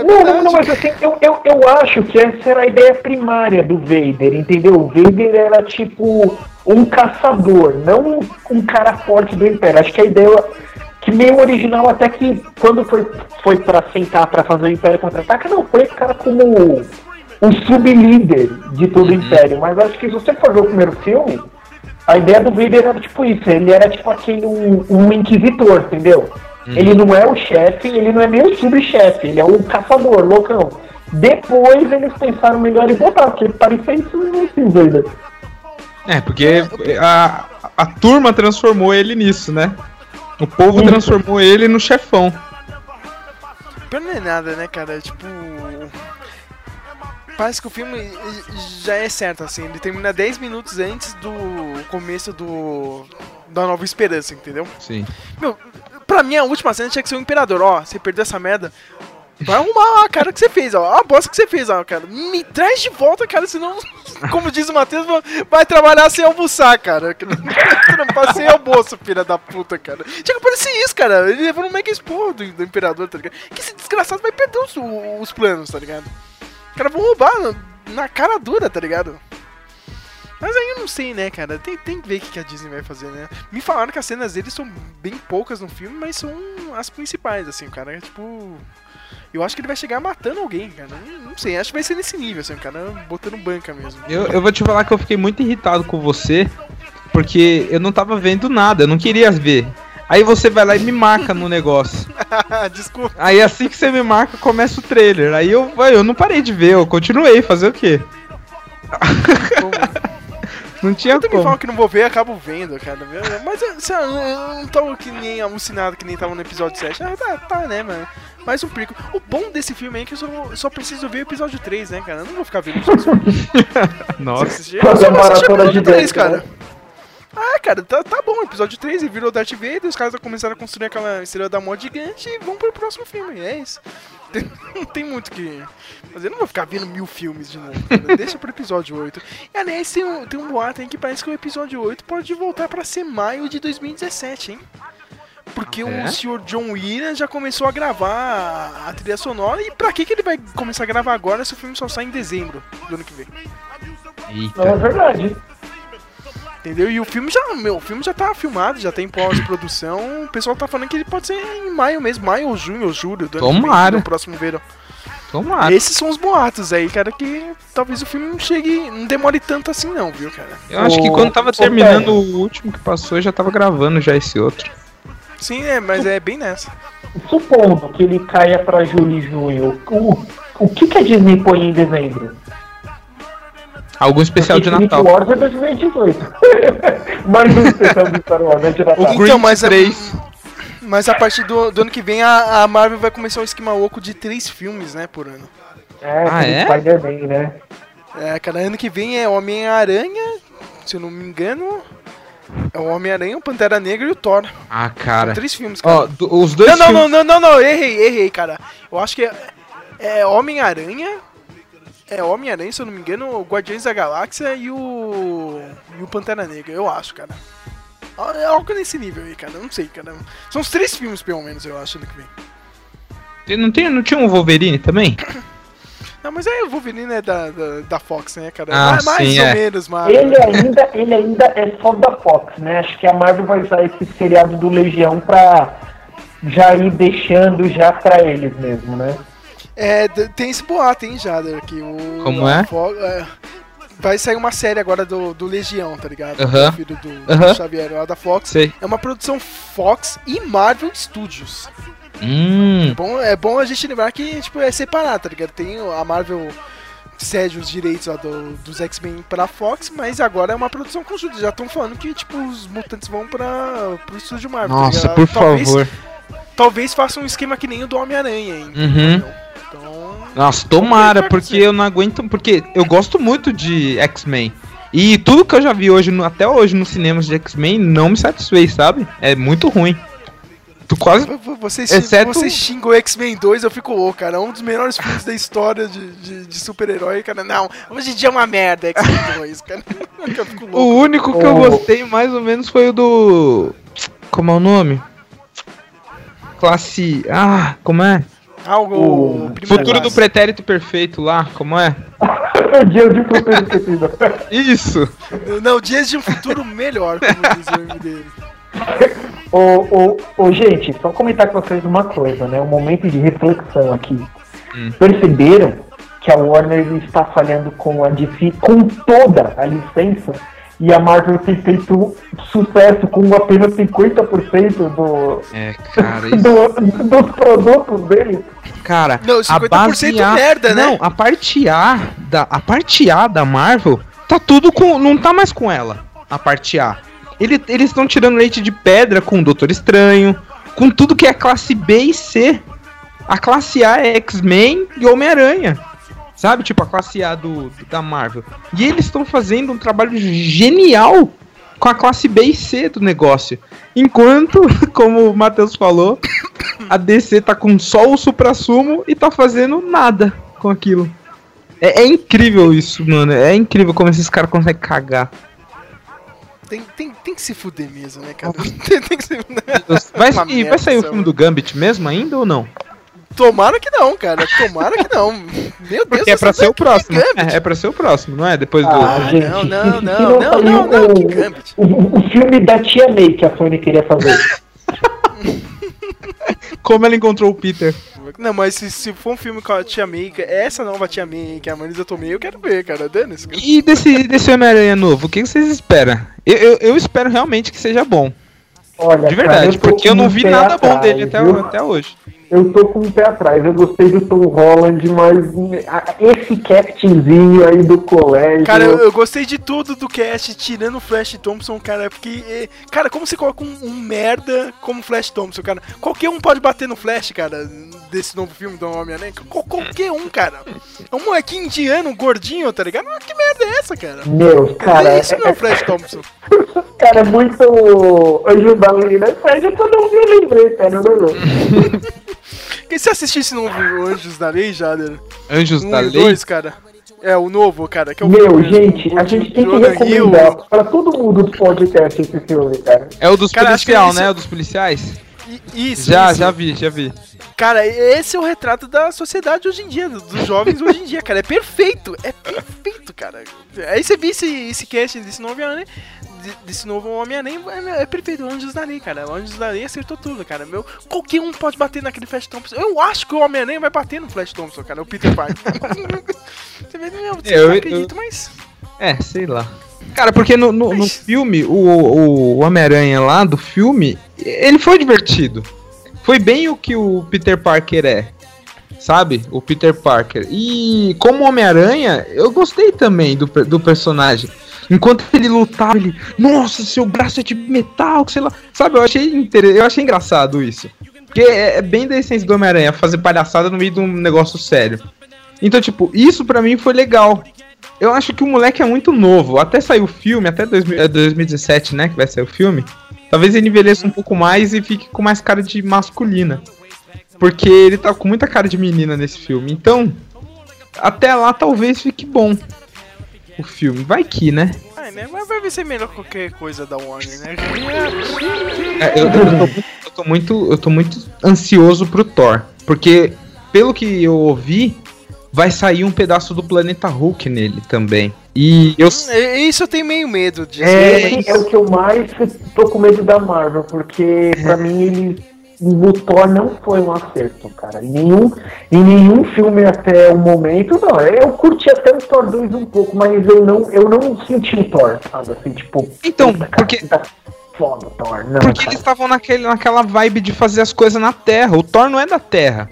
Não, não, não, mas assim, eu, eu, eu acho que essa era a ideia primária do Vader, entendeu? O Vader era tipo um caçador, não um, cara forte do Império. Acho que a ideia que meio original até que quando foi, foi pra sentar pra fazer o Império contra-ataca, não, foi esse cara como um sublíder de todo o Império. Mas acho que se você for ver o primeiro filme, a ideia do Vader era tipo isso, ele era tipo aquele um, um inquisitor, entendeu? Ele não é o chefe, ele não é nem o subchefe, ele é um caçador, loucão. Depois eles pensaram melhor em botar, porque parecia isso nesse Vader. É, porque a, a turma transformou ele nisso, né? O povo Isso. transformou ele no chefão. Pior não é nada, né, cara? Tipo. Parece que o filme já é certo, assim. Ele termina 10 minutos antes do começo do. Da Nova Esperança, entendeu? Sim. Meu, pra mim a última cena tinha que ser o Imperador. Ó, você perdeu essa merda. Vai arrumar a cara que você fez, ó. A bosta que você fez, ó, cara. Me traz de volta, cara, senão, como diz o Matheus, vai trabalhar sem almoçar, cara. Trampar sem almoço, filha da puta, cara. Tinha que aparecer isso, cara. Ele levou um mega expor do, do Imperador, tá ligado? Que esse desgraçado vai perder os, os planos, tá ligado? Os caras vão roubar na, cara dura, tá ligado? Mas aí eu não sei, né, cara? Tem, tem que ver o que a Disney vai fazer, né? Me falaram que as cenas dele são bem poucas no filme, mas são as principais, assim, cara é tipo. Eu acho que ele vai chegar matando alguém, cara. Não, sei, acho que vai ser nesse nível, assim, cara botando banca mesmo. Eu, eu vou te falar que eu fiquei muito irritado com você, porque eu não tava vendo nada, eu não queria ver. Aí você vai lá e me marca no negócio. Desculpa. Aí assim que você me marca, começa o trailer. Aí eu, vai, eu não parei de ver, eu continuei, fazer o quê? não tinha também como. falo que não vou ver, acabo vendo, cara. Mas sei lá, eu não tô que nem alucinado que nem tava no episódio 7. Ah, tá, tá, né, mano? Mais um prico. O bom desse filme é que eu só, só preciso ver o episódio 3, né, cara? Eu não vou ficar vendo os outros filmes. Nossa. Fazer eu só uma o maratona episódio 3, gigante, cara. Ah, cara, tá, tá bom, episódio 3 e virou Darth Vader, os caras começaram a construir aquela estrela da morte gigante e vão pro próximo filme, é isso. Tem- Não tem muito o que fazer, eu não vou ficar vendo mil filmes de novo, cara. deixa pro episódio 8. E aliás, tem um, tem um boato aí que parece que o episódio 8 pode voltar pra ser maio de 2017, hein? Porque É? o senhor John Williams já começou a gravar a, trilha sonora e pra que, que ele vai começar a gravar agora se o filme só sai em dezembro do ano que vem? Não, é verdade. Entendeu? E o filme já, meu, o filme já tá filmado, já tem pós-produção. O pessoal tá falando que ele pode ser em maio mesmo, maio ou junho ou julho do ano Tomara. no próximo verão. Tomara. Esses são os boatos aí, cara, que talvez o filme não chegue, não demore tanto assim não, viu, cara? Eu acho que quando tava terminando o último que passou, eu já tava gravando já esse outro. Sim, é, mas é bem nessa. Supondo que ele caia pra julho e junho, o, o que, que a Disney põe em dezembro? Algum especial de Natal. Wars é 2018. Mais um especial de Star Wars, né, de Natal. Então, Grinch mas a- 3. Mas a partir do, do ano que vem a, a Marvel vai começar um esquema oco de três filmes, né, por ano. É, Ah, é? Spider-Man, né? É, cara, ano que vem é Homem-Aranha, se eu não me engano, é o Homem-Aranha, o Pantera Negra e o Thor. Ah, cara. Três filmes, cara. Ó, os dois Não, não, filmes... não, não, não, não, errei, errei, cara. Eu acho que é, é Homem-Aranha, é Homem-Aranha, se eu não me engano, o Guardiões da Galáxia e o. e o Pantera Negra, eu acho, cara. É algo nesse nível aí, cara, não sei, cara. São os três filmes, pelo menos, eu acho, ano que vem. Não, tem, não tinha um Wolverine também? Não, mas aí o Wolverine é da, da, da Fox, né, cara? Ah, mais mais sim, ou é. menos, mas. Ele ainda, ele ainda é só da Fox, né? Acho que a Marvel vai usar esse seriado do Legião pra já ir deixando já pra eles mesmo, né? É, tem esse boato, hein, Jader, que o... Como é? Fo- é, Vai sair uma série agora do, do Legião, tá ligado? Aham. Do filho do, do Aham. Xavier, lá da Fox. Sei. É uma produção Fox e Marvel Studios. Hum. Bom, é bom a gente lembrar que, tipo, é separado, tá ligado? Tem a Marvel cede os direitos lá do, dos X-Men pra Fox, mas agora é uma produção conjunta. Já estão falando que, tipo, os mutantes vão pra, pro estúdio Marvel. tá Nossa, ligado? por Talvez- favor. Talvez façam um esquema que nem o do Homem-Aranha, hein? Uhum. Então, Nossa, tomara, porque eu não aguento. Porque eu gosto muito de X-Men. E tudo que eu já vi hoje, no- até hoje, nos cinemas de X-Men, não me satisfez, sabe? É muito ruim. Tu quase. V- v- Você, Exceto- você xinga o X-Men 2, eu fico louco, cara. É um dos melhores filmes da história de, de, de super-herói, cara. Não, hoje em dia é uma merda, X-Men 2, cara. Eu fico louco. O único que eu gostei mais ou menos foi o do. Como é o nome? Classe. Ah, como é? Ah, o, O Futuro do pretérito perfeito lá, como é? Dia de futuro esquecido. Isso! Não, Dias de um Futuro Melhor, como diz o dele. ô, ô, ô, gente, só comentar com vocês uma coisa, né? Um momento de reflexão aqui. Hum. Perceberam que a Warner está falhando com a DC com toda a licença e a Marvel tem feito sucesso com apenas 50% do, É, cara, isso. do, dos produtos deles. Cara, Não, a 50% base A, merda, né? Não, a parte A da a parte A da Marvel tá tudo com não tá mais com ela. A parte A. Ele, eles estão tirando leite de pedra com o Doutor Estranho, com tudo que é classe B e C. A classe A é X-Men e Homem-Aranha. Sabe, tipo a classe A do, do- da Marvel. E eles estão fazendo um trabalho genial com a classe B e C do negócio. Enquanto, como o Matheus falou, a DC tá com só o supra-sumo e tá fazendo nada com aquilo. É, é incrível isso, mano. É incrível como esses caras conseguem cagar. Tem, tem, tem que se fuder mesmo, né, cara? tem, tem que se Vai, e vai merda, sair o filme do Gambit mesmo ainda ou não? Tomara que não, cara. Tomara que não. Meu Deus Porque é pra ser o próximo. Gambit? É, é pra ser o próximo, não é? Depois do. Ah, gente, não, não, não, não, não, não, não, o- Gambit. O, filme da Tia May que a Sony queria fazer. Como ela encontrou o Peter. Não, mas se, se for um filme com a Tia May, essa nova Tia May, que é a Marisa Tomei, eu quero ver, cara. Cara. E desse, desse Homem-Aranha novo, o que vocês esperam? Eu, eu, eu espero realmente que seja bom. Olha, De cara, verdade, eu tô porque eu não vi nada bom atrás, dele até, até hoje. Eu tô com o pé atrás. Eu gostei do Tom Holland, mas ah, esse castingzinho aí do colégio. Cara, eu, eu gostei de tudo do cast, tirando o Flash Thompson, cara, porque. eh, Cara, como você coloca um, um merda como Flash Thompson, cara? Qualquer um pode bater no Flash, cara, desse novo filme do Homem-Aranha. Qual- Qualquer um, cara. É um molequinho indiano, gordinho, tá ligado? Mas que merda é essa, cara? Meu, cara, Isso não é o Flash Thompson. cara, é muito anjo da né? Fred, eu não me lembrei, cara, não, não. E se assistisse no Anjos da Lei, Jader? Anjos Um da e Lei? dois, cara. É, o novo, cara. Que é o Meu, filme gente, a gente tem que Jonah Hill. recomendar pra todo mundo do podcast esse filme, cara. É o dos esse- né? O dos policiais? Isso, já, isso. já vi, já vi. Cara, esse é o retrato da sociedade hoje em dia, do- dos jovens hoje em dia, cara. É perfeito, é perfeito, cara. Aí você viu esse, esse cast desse novo Homem-Aranha, de- desse novo Homem-Aranha, é, é perfeito, Anjos da Lei, cara. O Anjos da acertou tudo, cara. Meu, qualquer um pode bater naquele Flash Thompson. Eu acho que o Homem-Aranha vai bater no Flash Thompson, cara, o Peter Parker. você vê, meu, você Eu- não eu- acredita, mas... É, sei lá. Cara, porque no, no, no filme, o, o Homem-Aranha lá do filme, ele foi divertido. Foi bem o que o Peter Parker é. Sabe? O Peter Parker. E como Homem-Aranha, eu gostei também do, do personagem. Enquanto ele lutava, ele. Nossa, seu braço é de metal, sei lá. Sabe, eu achei, inter... eu achei engraçado isso. Porque é, é bem da essência do Homem-Aranha, fazer palhaçada no meio de um negócio sério. Então, tipo, isso pra mim foi legal. Eu acho que o moleque é muito novo. Até sair o filme, até 2000 é 2017, né? Que vai sair o filme. Talvez ele envelheça um pouco mais e fique com mais cara de masculina. Porque ele tá com muita cara de menina nesse filme. Então, até lá talvez fique bom o filme. Vai que, né? Ai, né? Mas vai ser melhor que qualquer coisa da Warner, né? É, eu, eu tô muito, eu tô muito- eu tô muito ansioso pro Thor. Porque, pelo que eu ouvi, vai sair um pedaço do planeta Hulk nele também. E eu. É, Isso eu tenho meio medo de É, mas- é o que eu mais tô com medo da Marvel, porque pra mim ele. O Thor não foi um acerto, cara. Em nenhum, em nenhum filme até o momento, não. Eu curti até o Thor 2 um pouco, mas eu não, eu não senti o Thor, sabe? Assim, tipo. Então, puta, porque- tá foda Thor, não. Porque cara. eles estavam naquele, naquela vibe de fazer as coisas na Terra. O Thor não é da Terra.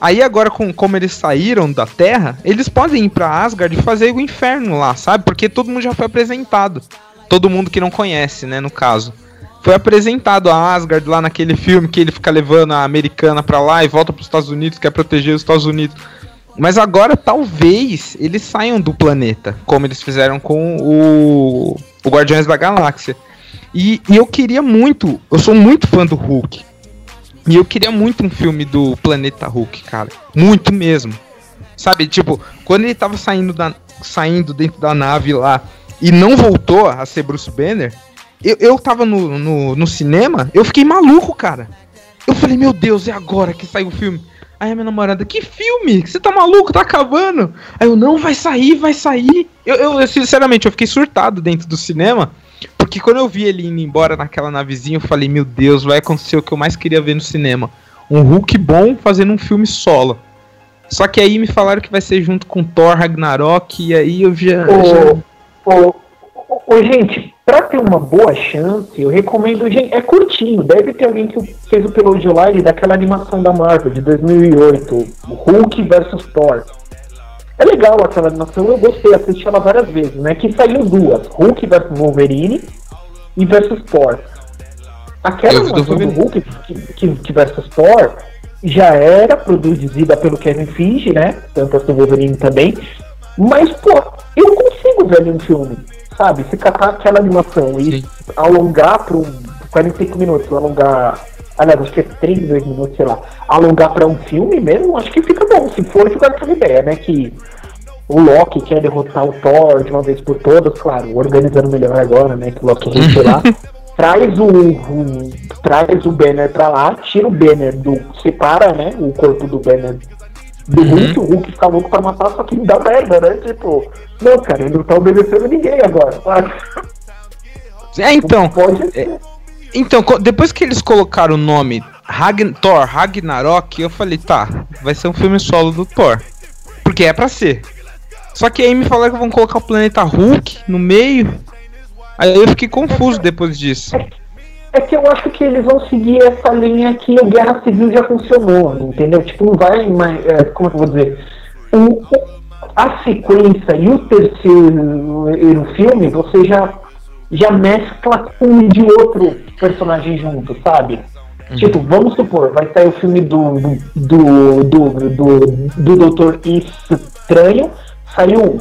Aí agora, com, como eles saíram da Terra, eles podem ir pra Asgard e fazer o inferno lá, sabe? Porque todo mundo já foi apresentado. Todo mundo que não conhece, né, no caso. Foi apresentado a Asgard lá naquele filme que ele fica levando a americana pra lá e volta pros Estados Unidos, quer proteger os Estados Unidos. Mas agora talvez eles saiam do planeta, como eles fizeram com o, o Guardiões da Galáxia. E, e eu queria muito, eu sou muito fã do Hulk. E eu queria muito um filme do Planeta Hulk, cara. Muito mesmo. Sabe, tipo, quando ele tava saindo, da, saindo dentro da nave lá e não voltou a ser Bruce Banner, eu, eu tava no, no, no cinema, eu fiquei maluco, cara. Eu falei, meu Deus, é agora que saiu o filme. Aí a minha namorada, que filme? Você tá maluco? Tá acabando? Aí eu, não, vai sair, vai sair. Eu, eu, eu, sinceramente, eu fiquei surtado dentro do cinema. Porque quando eu vi ele indo embora naquela navezinha, eu falei, meu Deus, vai acontecer o que eu mais queria ver no cinema. Um Hulk bom fazendo um filme solo. Só que aí me falaram que vai ser junto com Thor Ragnarok, e aí eu já. já- Ô, ô, ô, ô, gente, pra ter uma boa chance, eu recomendo. Gente, é curtinho. Deve ter alguém que fez o Pelúcio Line daquela animação da Marvel de 2008, o Hulk versus Thor. É legal aquela animação, eu gostei, assisti ela várias vezes, né? Que saíram duas: Hulk versus Wolverine e versus Thor. Aquela do animação do. Hulk que, que, que versus Thor já era produzida pelo Kevin Feige, né? Tanto assim o Wolverine também. Mas, pô, eu consigo ver ali um filme, sabe? Se catar aquela animação e alongar para um 45 minutos, alongar. Aliás, acho que é 32 minutos, sei lá. Alongar para um filme mesmo, acho que fica bom. Se for ficar aquela ideia, né? Que o Loki quer derrotar o Thor de uma vez por todas, claro, organizando melhor agora, né? Que o Loki venceu lá. Traz o, o- traz o Banner pra lá, tira o Banner do. separa, né? O corpo do Banner do Hulk, o Hulk fica louco pra matar, só que dá merda, né? Tipo, não, cara, ele não tá obedecendo ninguém agora. sabe? É, então. Pode é- então, depois que eles colocaram o nome Ragn Thor Ragnarok, eu falei, tá, vai ser um filme solo do Thor. Porque é pra ser. Só que aí me falaram que vão colocar o planeta Hulk no meio. Aí eu fiquei confuso depois disso. É que eu acho que eles vão seguir essa linha que o Guerra Civil já funcionou, entendeu? Tipo, não vai mais. é, como é que eu vou dizer? O- a sequência e o terceiro filme, você já, já mescla um de outro personagem junto, sabe? Tipo, vamos supor, vai sair o filme do do, do, do, do, do Doutor Estranho, saiu um.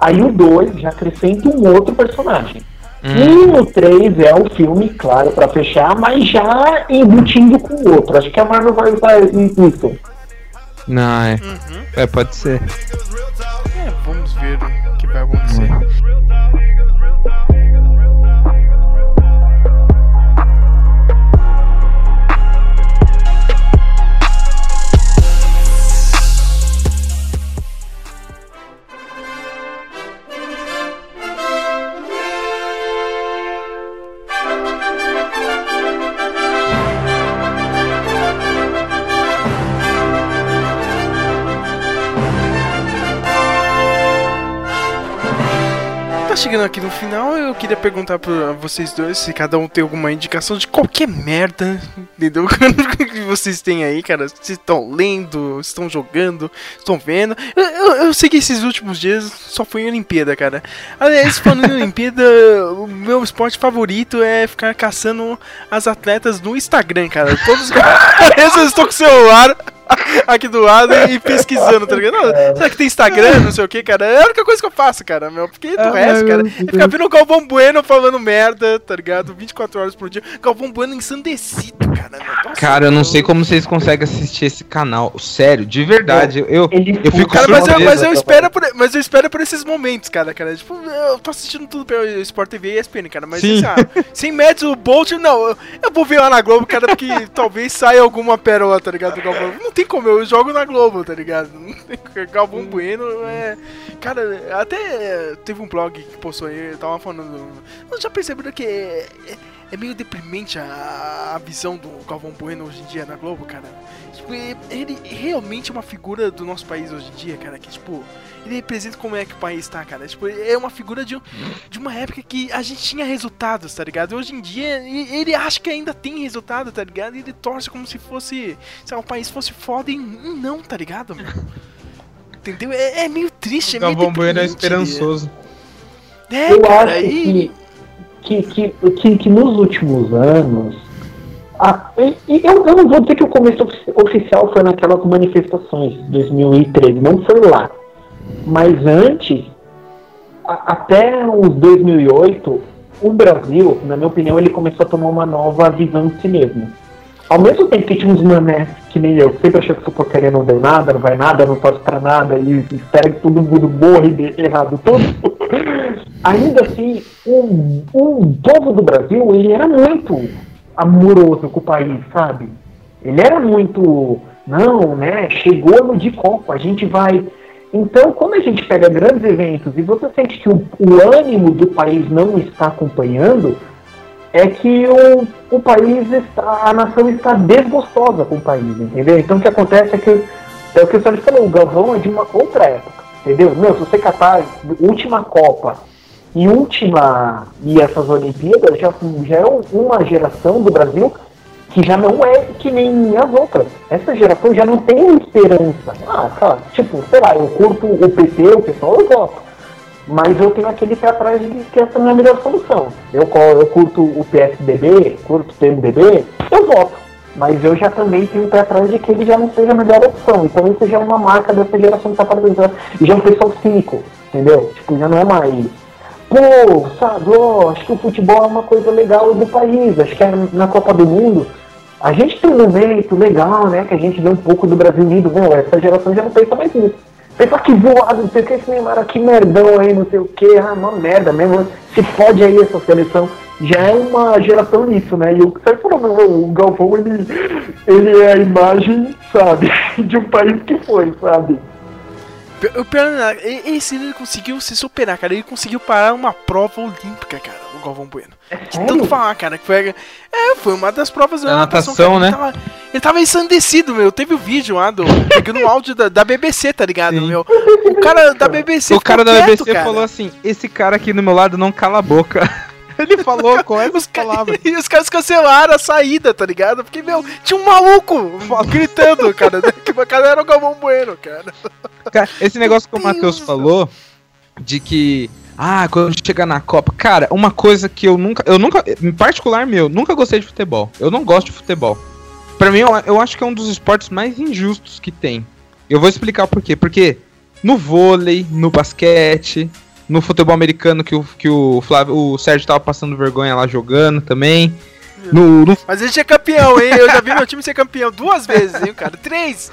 Aí o 2 já acrescenta um outro personagem. E no 3 é o filme, claro, pra fechar, mas já embutindo com o outro. Acho que a Marvel vai usar isso. Não, é. É, pode ser. É, vamos ver o que vai acontecer. Chegando aqui no final, eu queria perguntar pra vocês dois se cada um tem alguma indicação de qualquer merda, entendeu? que vocês têm aí, cara. Se estão lendo, estão jogando, estão vendo. Eu, eu, eu sei que esses últimos dias só foi em Olimpíada, cara. Aliás, falando em Olimpíada, o meu esporte favorito é ficar caçando as atletas no Instagram, cara. Todos os eu estou com o celular aqui do lado e pesquisando, tá ligado? Não, será que tem Instagram, não sei o que, cara? É a única coisa que eu faço, cara, meu. Porque do Ah, resto, cara, é ficar vendo o Galvão Bueno falando merda, tá ligado? 24 horas por dia. Galvão Bueno ensandecido, cara. meu. Nossa, Cara, eu não sei como vocês conseguem assistir esse canal. Sério, de verdade. Eu, eu fico Cara, mas eu, surpreso. mas eu espero por, mas eu espero por esses momentos, cara, cara. Tipo, eu tô assistindo tudo pelo Sport TV e ESPN, cara. Mas Sim. assim, ah, sem médios o Bolt, não. Eu, eu vou ver lá na Globo, cara, porque talvez saia alguma pérola, tá ligado? Do Galvão. Não tem como, eu jogo na Globo, tá ligado? Tem- Galvão Bueno é. Cara, até teve um blog que postou aí, eu tava falando. Vocês já perceberam que é, meio deprimente a, a visão do Galvão Bueno hoje em dia na Globo, cara? Tipo, ele realmente é uma figura do nosso país hoje em dia, cara, que, tipo, ele representa como é que o país tá, cara. Tipo, é uma figura de, de uma época que a gente tinha resultados, tá ligado? E hoje em dia, ele acha que ainda tem resultado, tá ligado? E ele torce como se fosse, se o país fosse foda e não, tá ligado, meu? Entendeu? É, é meio triste, é meio Galvão Bueno é esperançoso. É, Eu cara, acho e... que, que, que, que, que nos últimos anos. a- e- eu, eu não vou dizer que o começo ofi- oficial foi naquelas manifestações de 2013, não foi lá. Mas antes, a- até os 2008, o Brasil, na minha opinião, ele começou a tomar uma nova visão de si mesmo. Ao mesmo tempo que tinha uns mané que nem eu, sempre achou que essa porcaria não deu nada, não vai nada, não torce pra nada, e espera que todo mundo morra e dê errado tudo. Ainda assim, o, o povo do Brasil, ele era muito amoroso com o país, sabe? Ele era muito, não, né? Chegou no de Copa, a gente vai. Então, quando a gente pega grandes eventos e você sente que o, o ânimo do país não está acompanhando, é que o, o país está, a nação está desgostosa com o país, entendeu? Então o que acontece é que, é o que o senhor falou, o Galvão é de uma outra época, entendeu? Meu, se você catar última Copa e última e essas Olimpíadas, já, já é um- uma geração do Brasil que já não é que nem as outras. Essa geração já não tem esperança. Ah, cara, tipo, sei lá, eu curto o PT, o pessoal, eu gosto. Mas eu tenho aquele pé atrás de que essa não é a melhor solução. Eu, eu curto o PSDB, curto o PMDB, eu voto. Mas eu já também tenho pé atrás de que ele já não seja a melhor opção. Então isso já é uma marca dessa geração que tá paralisando. E já é um pessoal cínico, entendeu? Tipo, já não é mais. Pô, sabe, ó, acho que o futebol é uma coisa legal do país. Acho que é na Copa do Mundo. A gente tem um momento legal, né? Que a gente vê um pouco do Brasil unido. Meu, essa geração já não pensa mais nisso. Pensa que voado, não sei o que, esse Neymar aqui merdão aí, não sei o que, ah, uma merda mesmo. Se pode aí essa seleção. Já é uma geração nisso, né? E o que meu, o Galvão, ele, ele é a imagem, sabe, de um país que foi, sabe? O pior é e- esse ele conseguiu se superar, cara. Ele conseguiu parar uma prova olímpica, cara, o Galvão Bueno. De sério? tanto falar, cara, que foi. É, foi uma das provas da Da natação, natação, cara. Ele né? tava, ele tava ensandecido, meu. Teve o vídeo lá do. Pegando o áudio da, da BBC, tá ligado, meu? O cara da BBC. O cara da quieto, BBC cara. falou assim: esse cara aqui do meu lado não cala a boca. Ele falou com essas palavras. E os caras cancelaram a saída, tá ligado? Porque, meu, tinha um maluco gritando, cara. Que o cara era o Galvão Bueno, cara. Cara, esse negócio que o Meu Matheus falou, de que. Ah, quando chegar na Copa. Cara, uma coisa que eu nunca. Eu nunca. Em particular, meu, nunca gostei de futebol. Eu não gosto de futebol. Pra mim, eu, eu acho que é um dos esportes mais injustos que tem. Eu vou explicar por quê. Porque no vôlei, no basquete, no futebol americano que o, que o, Flávio, o Sérgio tava passando vergonha lá jogando também. No, no Mas a gente é campeão, hein? Eu já vi meu time ser campeão duas vezes, hein, cara? Três!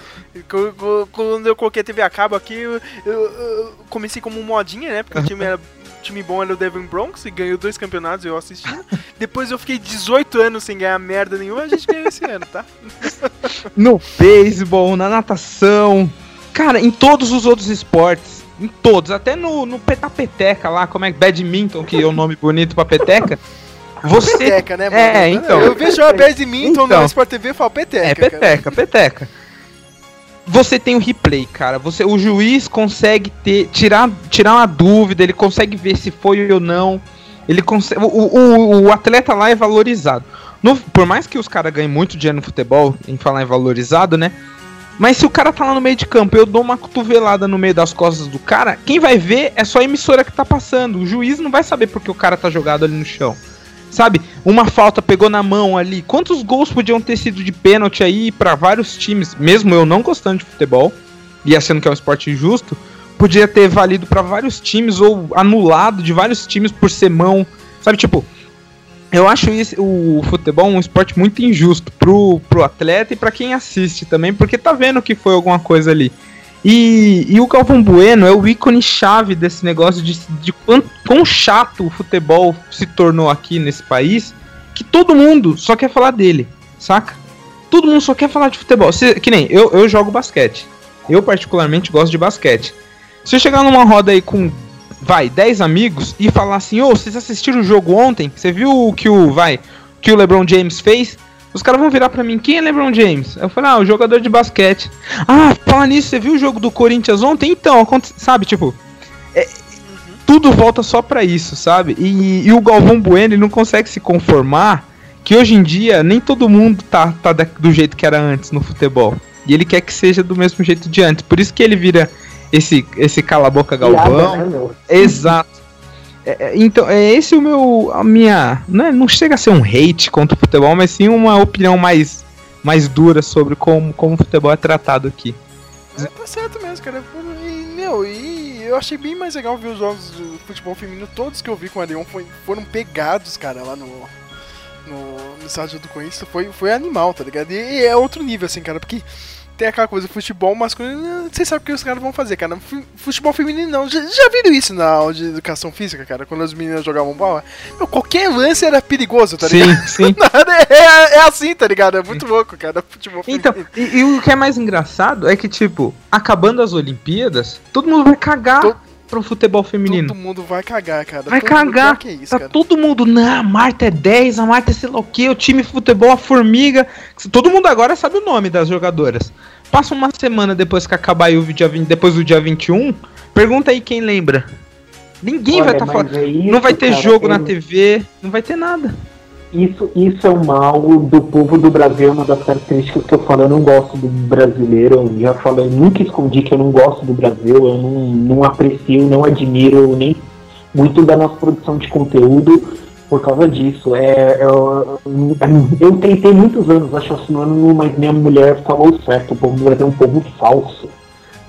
Quando eu coloquei a TV a cabo aqui, eu, eu- eu comecei como modinha, né? Porque o time era. time bom era o Devon Bronx e ganhou dois campeonatos eu assistindo. Depois eu fiquei 18 anos sem ganhar merda nenhuma, a gente ganhou esse ano, tá? no beisebol, na natação, cara, em todos os outros esportes, em todos, até no, no peta- peteca lá, como é que badminton, que é o nome bonito pra peteca. Você Peteca, né, É, então. Eu vejo a badminton Então. no Sport TV e falo peteca. é cara. peteca, peteca. Você tem o replay, cara. Você, o juiz consegue ter, tirar, tirar uma dúvida, ele consegue ver se foi ou não. Ele consegue, o, o, o atleta lá é valorizado. No- por mais que os caras ganhem muito dinheiro no futebol, em falar em valorizado, né? Mas se o cara tá lá no meio de campo, eu dou uma cotovelada no meio das costas do cara, quem vai ver é só a emissora que tá passando. O juiz não vai saber porque o cara tá jogado ali no chão. Sabe? Uma falta pegou na mão ali. Quantos gols podiam ter sido de pênalti aí pra vários times, mesmo eu não gostando de futebol e achando que é um esporte injusto, podia ter valido pra vários times ou anulado de vários times por ser mão. Sabe, tipo, eu acho esse, o futebol um esporte muito injusto pro, pro atleta e pra quem assiste também, porque tá vendo que foi alguma coisa ali. E, e o Galvão Bueno é o ícone chave desse negócio de, de quão, quão chato o futebol se tornou aqui nesse país, que todo mundo só quer falar dele, saca? Todo mundo só quer falar de futebol. Se- que nem eu, eu jogo basquete. Eu particularmente gosto de basquete. Se eu chegar numa roda aí com, vai, 10 amigos e falar assim, ô, vocês assistiram o jogo ontem? Você viu o que o, vai, que o LeBron James fez? Os caras vão virar pra mim, quem é LeBron James? Eu falei, ah, o jogador de basquete. Ah, fala nisso, você viu o jogo do Corinthians ontem? Então, sabe, tipo, é- tudo volta só pra isso, sabe? E, e o Galvão Bueno ele não consegue se conformar que hoje em dia nem todo mundo tá, tá do jeito que era antes no futebol. E ele quer que seja do mesmo jeito de antes. Por isso que ele vira esse, esse cala-boca Galvão. Piada, né? Exato. É, é, então, é esse o meu. A minha. Não, é- não chega a ser um hate contra o futebol, mas sim uma opinião mais, mais dura sobre como, como o futebol é tratado aqui. É, tá certo mesmo, cara. E, meu, e eu achei bem mais legal ver os jogos do futebol feminino. Todos que eu vi com a Leon foram pegados, cara, lá no. No, no estádio do Corinthians. Foi, foi animal, tá ligado? E, e é outro nível, assim, cara, porque tem aquela coisa, futebol masculino, vocês sabem o que os caras vão fazer, cara. Fu- Futebol feminino não. Já, já viram isso na aula de educação física, cara? Quando as meninas jogavam bola? Meu, qualquer lance era perigoso, tá Sim, ligado? sim. é, é- é assim, tá ligado? É muito louco, cara. Futebol Então, feminino. e, e o que é mais engraçado é que, tipo, acabando as Olimpíadas, todo mundo vai cagar To- pro futebol feminino. Todo mundo vai cagar, cara. Vai Todo cagar. é isso, tá cara. todo mundo, não, a Marta é 10, a Marta é sei lá o que, o time de futebol, a formiga. Todo mundo agora sabe o nome das jogadoras. Passa uma semana depois que acabar aí o dia 20, depois do dia 21, pergunta aí quem lembra. Ninguém vai Olha, estar mas falando. é isso, não vai ter cara, jogo na TV, não vai ter nada. Isso, isso é o mal do povo do Brasil, é uma das características que eu falo, eu não gosto do brasileiro, eu já falei, nunca escondi que eu não gosto do Brasil, eu não, não aprecio, não admiro nem muito da nossa produção de conteúdo por causa disso. É, eu, eu tentei muitos anos raciocinando, mas minha mulher falou certo, o povo do Brasil é um povo falso.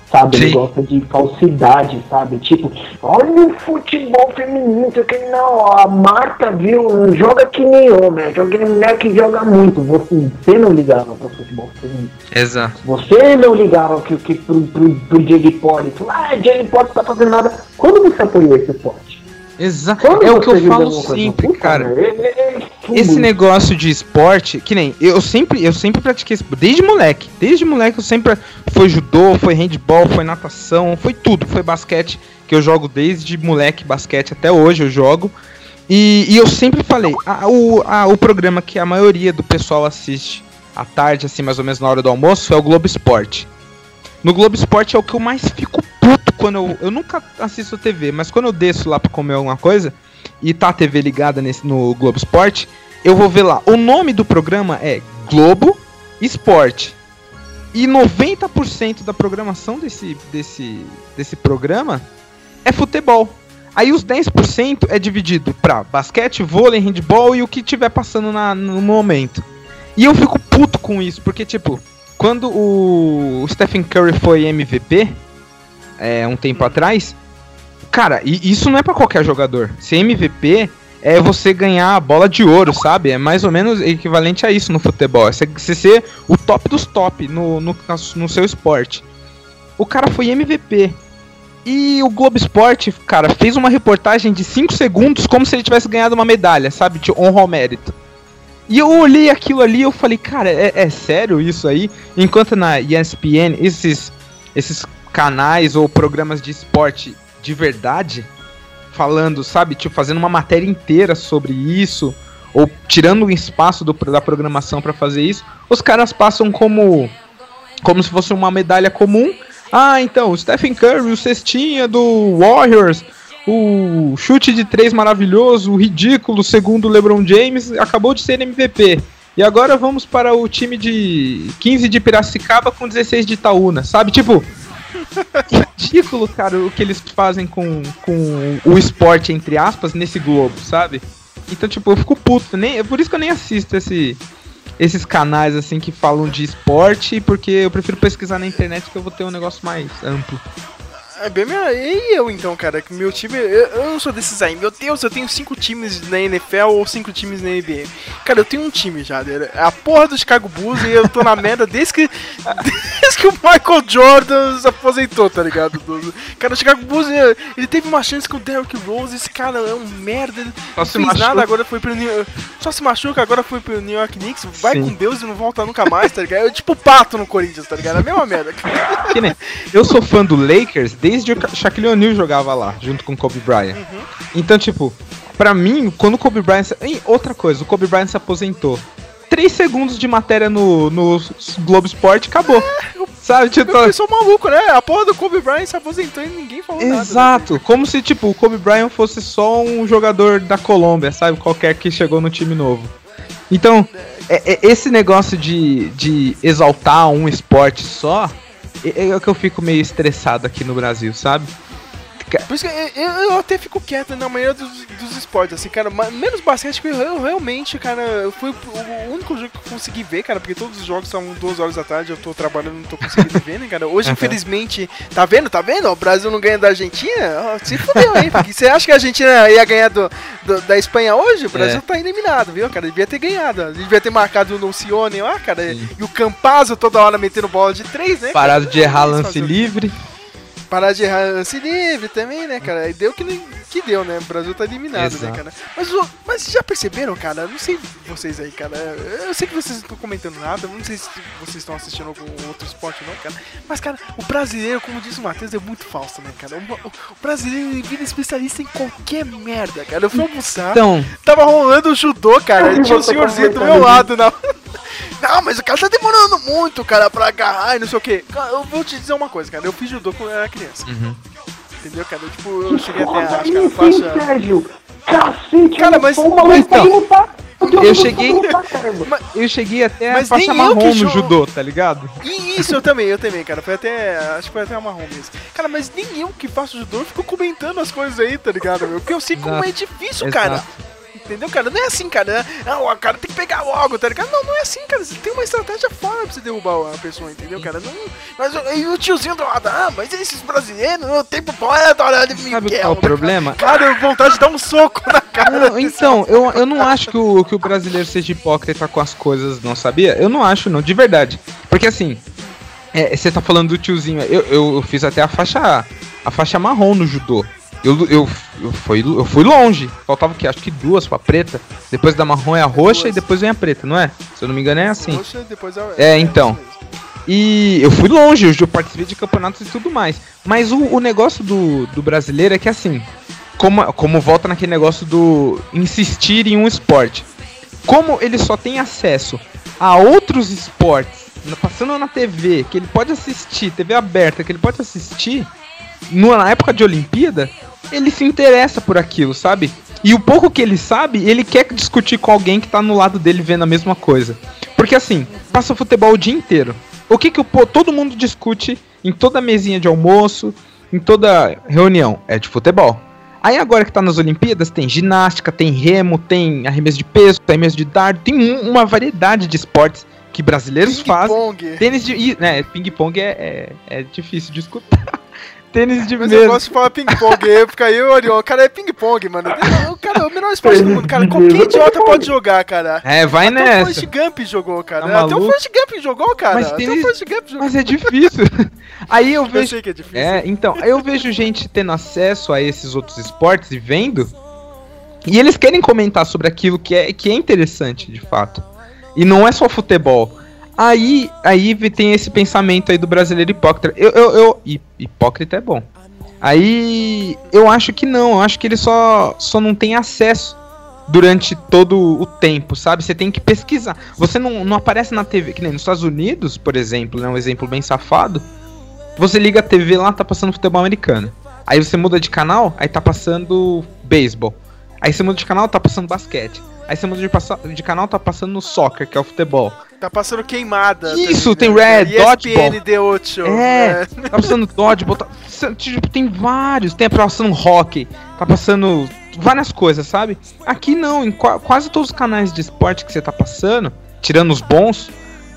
Sabe, ele Sim. gosta de falsidade, sabe? Tipo, olha o futebol feminino, que não, a Marta viu, joga que nem homem, joga que nem mulher que joga muito. Você, não ligava pro futebol feminino. Exato. Você não ligava que, que, pro, pro, pro Diego Hipólito. Ah, Diego Hipólito tá fazendo nada. Quando você apoiou esse esporte? Exato. É o que eu falo sempre, Puta, cara. é- é- é Esse negócio de esporte, que nem eu sempre, eu sempre pratiquei desde moleque. Desde moleque eu sempre foi judô, foi handball, foi natação, foi tudo, foi basquete, que eu jogo desde moleque basquete até hoje eu jogo. E, e eu sempre falei, a- o, a- o programa que a maioria do pessoal assiste à tarde, assim, mais ou menos na hora do almoço, é o Globo Esporte. No Globo Esporte é o que eu mais fico puto quando eu. Eu nunca assisto TV, mas quando eu desço lá pra comer alguma coisa, e tá a TV ligada nesse, no Globo Esporte, eu vou ver lá. O nome do programa é Globo Esporte. E 90% da programação desse, desse, desse programa é futebol. Aí os 10% é dividido pra basquete, vôlei, handball e o que tiver passando na, no momento. E eu fico puto com isso, porque, tipo, quando o Stephen Curry foi MVP, é, um tempo atrás, cara, e isso não é pra qualquer jogador. Ser MVP é você ganhar a bola de ouro, sabe? É mais ou menos equivalente a isso no futebol. É você ser o top dos top no, no, no seu esporte. O cara foi MVP. E o Globo Esporte, cara, fez uma reportagem de 5 segundos como se ele tivesse ganhado uma medalha, sabe? De honra ao mérito. E eu olhei aquilo ali eu falei, cara, é, é sério isso aí? Enquanto na ESPN, esses, esses canais ou programas de esporte de verdade, falando, sabe, tipo, fazendo uma matéria inteira sobre isso, ou tirando um espaço do, da programação pra fazer isso, os caras passam como como se fosse uma medalha comum. Ah, então, o Stephen Curry, o cestinha do Warriors, o chute de três maravilhoso, o ridículo, segundo o LeBron James, acabou de ser MVP. E agora vamos para o time de 15 de Piracicaba com 16 de Itaúna, sabe? Tipo, ridículo, cara, o que eles fazem com, com o esporte, entre aspas, nesse globo, sabe? Então, tipo, eu fico puto. Nem, é por isso que eu nem assisto esse, esses canais, assim, que falam de esporte, porque eu prefiro pesquisar na internet que eu vou ter um negócio mais amplo. É bem minha... E eu então, cara, que meu time. Eu, eu não sou desses aí. Meu Deus, eu tenho cinco times na NFL ou cinco times na NBA. Cara, eu tenho um time já. né? É a porra do Chicago Bulls e eu tô na merda desde que. Desde que o Michael Jordan se aposentou, tá ligado? Do- Cara, o Chicago Bulls, ele teve uma chance com o Derrick Rose. Esse cara é um merda. Só não se fez machuca. nada, agora foi pro New Só se machuca, agora foi pro New York Knicks. Vai Sim. com Deus e não volta nunca mais, tá ligado? É tipo o pato no Corinthians, tá ligado? É a mesma merda. cara. Eu sou fã do Lakers desde o Shaquille O'Neal jogava lá, junto com o Kobe Bryant. Então, tipo, pra mim, quando o Kobe Bryant. se- E outra coisa, o Kobe Bryant se aposentou. Três segundos de matéria no, no Globo Esporte acabou. Sabe, tipo. Eu sou maluco, né? A porra do Kobe Bryant se aposentou e ninguém falou nada. né? Exato, como se tipo o Kobe Bryant fosse só um jogador da Colômbia, sabe? Qualquer que chegou no time novo. Então, é- é- esse negócio de, de exaltar um esporte só é, é que eu fico meio estressado aqui no Brasil, sabe? Por isso que eu, eu- até fico quieto na maioria dos, dos esportes, assim, cara. Menos basquete, que eu, eu realmente, cara, foi o único jogo que eu consegui ver, cara, porque todos os jogos são duas horas da tarde, eu tô trabalhando, não tô conseguindo ver, né, cara. Hoje, Uhum. infelizmente, tá vendo, tá vendo? O Brasil não ganha da Argentina? Se fudeu, hein? Porque você acha que a Argentina ia ganhar do, do- da Espanha hoje? O Brasil É. tá eliminado, viu, cara? Devia ter ganhado. Devia ter marcado o Nocione lá, cara. E o Campazzo toda hora metendo bola de três, né? Parado cara? de errar lance livre. Parar de errar lance livre também, né, cara? E deu que, nem- que deu, né? O Brasil tá eliminado, né, Exato. cara? Mas, mas já perceberam, cara? Não sei vocês aí, cara. Eu sei que vocês não estão comentando nada. Não sei se vocês estão assistindo algum outro esporte, não, cara. Mas, cara, o brasileiro, como disse o Matheus, é muito falso, né, cara? O, brasileiro ele vira especialista em qualquer merda, cara. Eu fui almoçar. Então, Tava rolando o judô, cara. Eu E tinha um senhorzinho do comentando meu lado, não. Não, mas o cara tá demorando muito, cara, pra agarrar e não sei o quê. Cara, eu vou te dizer uma coisa, cara. Eu fiz judô quando eu era criança. Uhum. Entendeu, cara? Eu, tipo, eu cheguei até a acho que faixa. Sérgio? Cacete, Cara, mas- sou um maluco então, eu cheguei- eu cheguei até Mas a faixa nem eu marrom que no judô, tá ligado? E isso eu também, eu também, cara. Foi até. Acho que foi até a marrom mesmo. Cara, mas nem eu que faço judô fico comentando as coisas aí, tá ligado, meu? Porque eu sei como Exato. é difícil, cara. Entendeu, cara? Não é assim, cara. Não, o cara tem que pegar logo, tá ligado? Não, não é assim, cara. Você tem uma estratégia fora pra você derrubar a pessoa, entendeu, cara? Não, mas o- e o tiozinho do lado, ah, mas esses brasileiros, o tempo poeta, olha de Sabe qual é o problema? Cara, eu vontade de dar um soco na cara. Não, então, eu, eu não acho que o, que o brasileiro seja hipócrita com as coisas, não sabia? Eu não acho, não, de verdade. Porque assim, é, você tá falando do tiozinho, eu, eu, eu fiz até a faixa a faixa marrom no judô. Eu, eu, eu, fui, eu fui longe. Faltava o quê? Acho que duas pra preta. Depois da marrom é a roxa Duas. e depois vem a preta, não é? Se eu não me engano é assim. Poxa, depois eu- É, então. E eu fui longe, eu participei de campeonatos e tudo mais. Mas o, o negócio do, do brasileiro é que assim, como, como volta naquele negócio do insistir em um esporte. Como ele só tem acesso a outros esportes, passando na TV, que ele pode assistir, TV aberta, que ele pode assistir, na época de Olimpíada, ele se interessa por aquilo, sabe? E o pouco que ele sabe, ele quer discutir com alguém que tá no lado dele vendo a mesma coisa. Porque assim, passa futebol o dia inteiro. O que que o, todo mundo discute em toda mesinha de almoço, em toda reunião? É de futebol. Aí agora que tá nas Olimpíadas, tem ginástica, tem remo, tem arremesso de peso, tem arremesso de dardo, tem um- uma variedade de esportes que brasileiros fazem. Ping-pong. Tênis de. né, ping-pong é, é, é difícil de escutar. Tênis de Mas mesa. eu gosto de falar ping-pong, aí fica aí, Orion, o cara é ping-pong, mano. O cara é o menor esporte do mundo, cara. Qualquer idiota pode jogar, cara. É, vai Até o nessa. Forrest Gump jogou, cara. Tá Até o? Forrest Gump jogou, cara. Mas Até o tênis- Forrest Gump jogou. Mas é difícil. Aí eu Eu vejo. sei que é difícil. É, então, aí eu vejo gente tendo acesso a esses outros esportes e vendo. E eles querem comentar sobre aquilo que é, que é interessante, de fato. E não é só futebol. Aí, aí tem esse pensamento aí do brasileiro hipócrita. Eu, eu, eu- hipócrita é bom. Aí eu acho que não, eu acho que ele só, só não tem acesso durante todo o tempo, sabe? Você tem que pesquisar. Você não, não aparece na TV, que nem nos Estados Unidos, por exemplo, né? Um exemplo bem safado. Você liga a TV lá, tá passando futebol americano. Aí você muda de canal, aí tá passando beisebol. Aí você muda de canal, tá passando basquete. Aí você muda de, passa- de canal, tá passando soccer, que é o futebol. Tá passando queimada. Isso, também, tem né? Red, ESPN Dodgeball. 8. É, tá passando dodgeball, tá, tipo, tem vários, tem passando hockey, tá passando várias coisas, sabe? Aqui não, em qua- quase todos os canais de esporte que você tá passando, tirando os bons,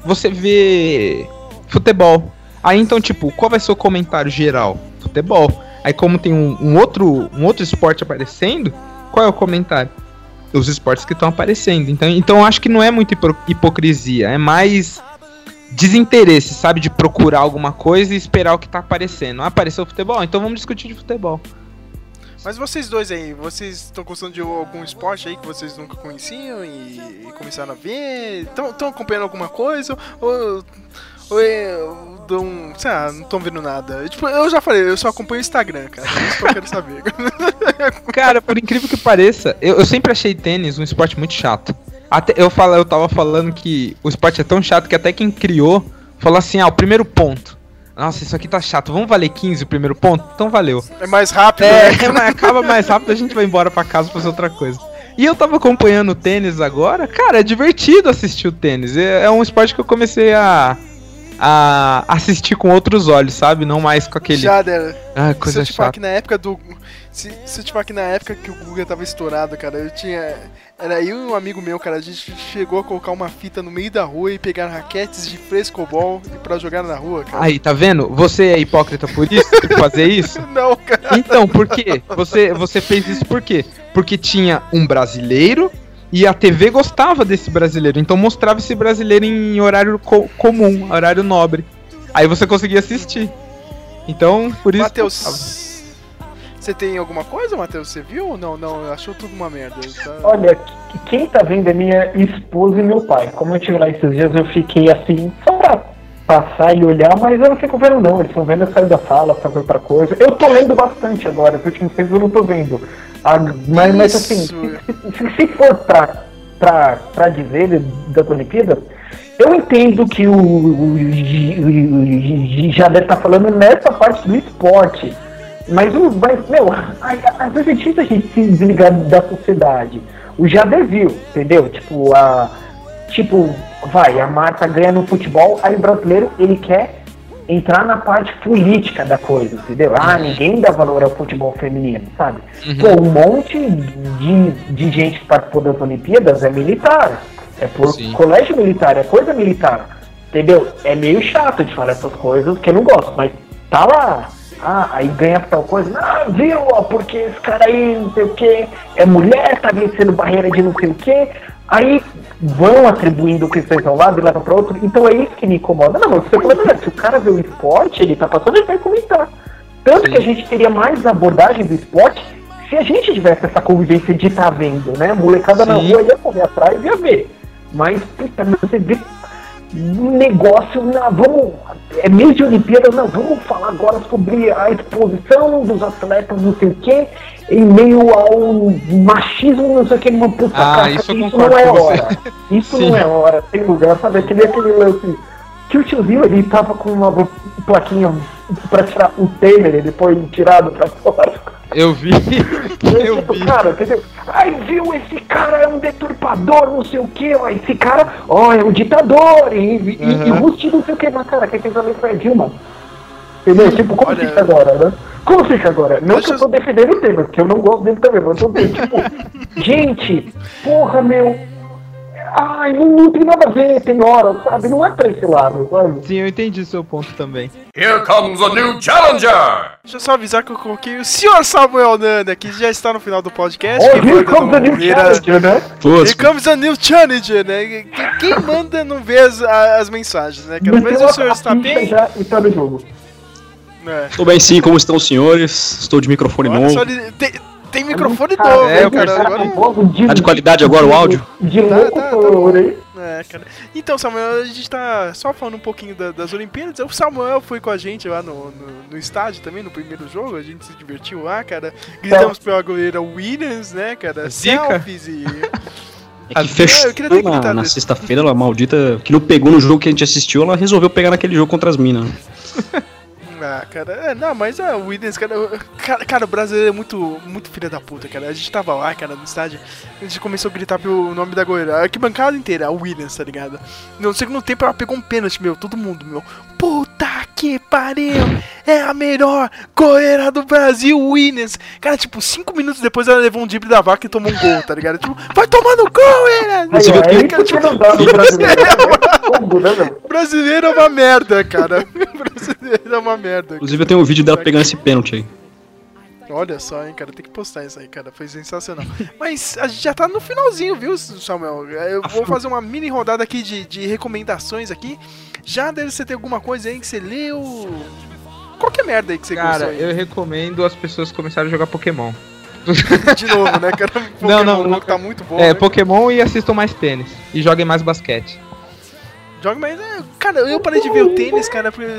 você vê futebol. Aí então, tipo, qual vai ser o comentário geral? Futebol. Aí como tem um, um outro, um outro esporte aparecendo, qual é o comentário? Os esportes que estão aparecendo. Então, então eu acho que não é muito hipo- hipocrisia, é mais desinteresse, sabe? De procurar alguma coisa e esperar o que tá aparecendo. Ah, apareceu futebol? Então vamos discutir de futebol. Mas vocês dois aí, vocês estão gostando de algum esporte aí que vocês nunca conheciam e, e começaram a ver? Estão acompanhando alguma coisa? Ou eu dou um. Sei lá, não estão vendo nada? Tipo, eu já falei, eu só acompanho o Instagram, cara. É isso que eu quero saber. Cara, por incrível que pareça, eu, eu sempre achei tênis um esporte muito chato. Até eu, falo, eu tava falando que o esporte é tão chato que até quem criou falou assim: ah, o primeiro ponto. Nossa, isso aqui tá chato. Vamos valer 15 o primeiro ponto? Então valeu. É mais rápido, É, né? mas acaba mais rápido, a gente vai embora pra casa fazer outra coisa. E eu tava acompanhando o tênis agora, cara, é divertido assistir o tênis. É, é um esporte que eu comecei a, a assistir com outros olhos, sabe? Não mais com aquele. Jader, Ah, se coisa eu te falar chata. que na época do. Se, se eu te falar que na época que o Guga tava estourado, cara, eu tinha. Era eu e um amigo meu, cara, a gente chegou a colocar uma fita no meio da rua e pegar raquetes de frescobol pra jogar na rua, cara. Aí, tá vendo? Você é hipócrita por isso? Por fazer isso? Não, cara. Então, por quê? Você, você fez isso por quê? Porque tinha um brasileiro e a TV gostava desse brasileiro. Então mostrava esse brasileiro em horário co- comum, horário nobre. Aí você conseguia assistir. Então, por isso. Matheus, você tem alguma coisa, Matheus? Você viu ou não? Não, achou tudo uma merda. Tá... Olha, que- quem tá vendo é minha esposa e meu pai. Como eu tive lá esses dias, eu fiquei assim, só pra passar e olhar, mas eu não fico vendo não. Eles estão vendo eu sair da sala pra ver outra coisa. Eu tô lendo bastante agora, porque últimos tempos eu não tô vendo. Ah, mas, mas assim, se, se- se for pra, pra, pra dizer das Olimpíadas, eu entendo que o, o, o G- Jader tá falando nessa parte do esporte. Mas, o, mas meu, às vezes é difícil a gente se desligar da sociedade. O Jader viu, entendeu? Tipo, a. Tipo, vai, a Marta ganha no futebol, aí o brasileiro ele quer entrar na parte política da coisa, entendeu? Ah, ninguém dá valor ao futebol feminino, sabe? Pô, um monte de, de gente que participou das Olimpíadas é militar. É por Sim. colégio militar, é coisa militar. Entendeu? É meio chato de falar essas coisas que eu não gosto, mas tá lá. Ah, aí ganha tal coisa. Ah, viu? ó, Porque esse cara aí, não sei o que, é mulher, tá vencendo barreira de não sei o que. Aí vão atribuindo questões ao lado e levam pra outro. Então é isso que me incomoda. Não, mas você. Se o cara vê o esporte, ele tá passando, ele vai comentar. Tanto que a gente teria mais abordagem do esporte se a gente tivesse essa convivência de estar vendo, né? Molecada na Sim. rua ia correr atrás e ia ver. Mas, puta, você vê negócio, não, vamos. É mês de Olimpíada, não, vamos falar agora sobre a exposição dos atletas, não sei o quê, em meio ao machismo, não sei o que, uma puta Ah, cara, isso eu isso não é hora. Isso Sim. não é hora, tem lugar, sabe? Aquele, aquele lance. Que o tiozinho ele tava com uma plaquinha pra tirar o Temer, ele foi tirado pra fora. Eu vi. Eu vi. Cara, entendeu? Aí viu, esse cara é um deturpador, não sei o que, esse cara, ó, é um ditador, e, e, e Uhum. Rusti não sei o que, mas cara, quem fez a lei foi a Dilma. Entendeu? Tipo, como Olha- fica agora, né? Como fica agora? Não Deixa que eu tô defendendo o tema, porque eu não gosto dele também, mas eu tô tipo, gente, porra, meu. Ai, não, não tem nada a ver, tem hora, sabe? Não é pra esse lado, sabe? Sim, eu entendi seu ponto também. Here comes a new challenger! Deixa eu só avisar que eu coloquei o senhor Samuel Nanda, que já está no final do podcast. Oh, here comes a new ver challenger, né? Here comes a new challenger, né? Que- Quem manda não vê as, as mensagens, né? Cada vez Meteu o senhor está bem. já e tá no jogo. É. Tô bem sim, como estão os senhores? Estou de microfone Olha novo. só, tem, tem microfone Cara, novo, é, hein, eu cara. Agora, de, Tá de qualidade agora o áudio? de Tá, louco tá, tá aí. É, cara. Então, Samuel, a gente tá só falando um pouquinho da- das Olimpíadas. O Samuel foi com a gente lá no, no, no estádio também, no primeiro jogo. A gente se divertiu lá, cara. Gritamos pela goleira Williams, né, cara? Zica. Selfies e. É que fechou ter na, na sexta-feira, ela maldita, que não pegou no jogo que a gente assistiu, ela resolveu pegar naquele jogo contra as minas. Ah, cara, é, não, mas a Williams, cara, cara, cara, o brasileiro é muito, muito filha da puta, cara. A gente tava lá, cara, no estádio, a gente começou a gritar pelo nome da goleira, a arquibancada inteira, a Williams, tá ligado? No segundo tempo ela pegou um pênalti, meu, todo mundo, meu. Puta que pariu! É a melhor goleira do Brasil, Williams! Cara, tipo, cinco minutos depois ela levou um drible da vaca e tomou um gol, tá ligado? Tipo, vai tomar no gol, Williams! Aí, é não dá no brasileiro. É né? Brasileiro é uma merda, cara. Brasileiro é uma merda. Inclusive eu tenho um vídeo dela pegando esse pênalti aí. Olha só, hein, cara, tem que postar isso aí, cara, foi sensacional. Mas a gente já tá no finalzinho, viu, Samuel? Eu vou fazer uma mini rodada aqui de, de recomendações aqui. Já deve ser ter alguma coisa aí que você leu. Qualquer merda aí que você Cara, gostou eu recomendo as pessoas começarem a jogar Pokémon. De novo, né, cara? Não, não, não. que tá muito bom. é, né? Pokémon e assistam mais tênis. E joguem mais basquete. Joga mais. é, Cara, eu parei de ver o tênis, cara, porque.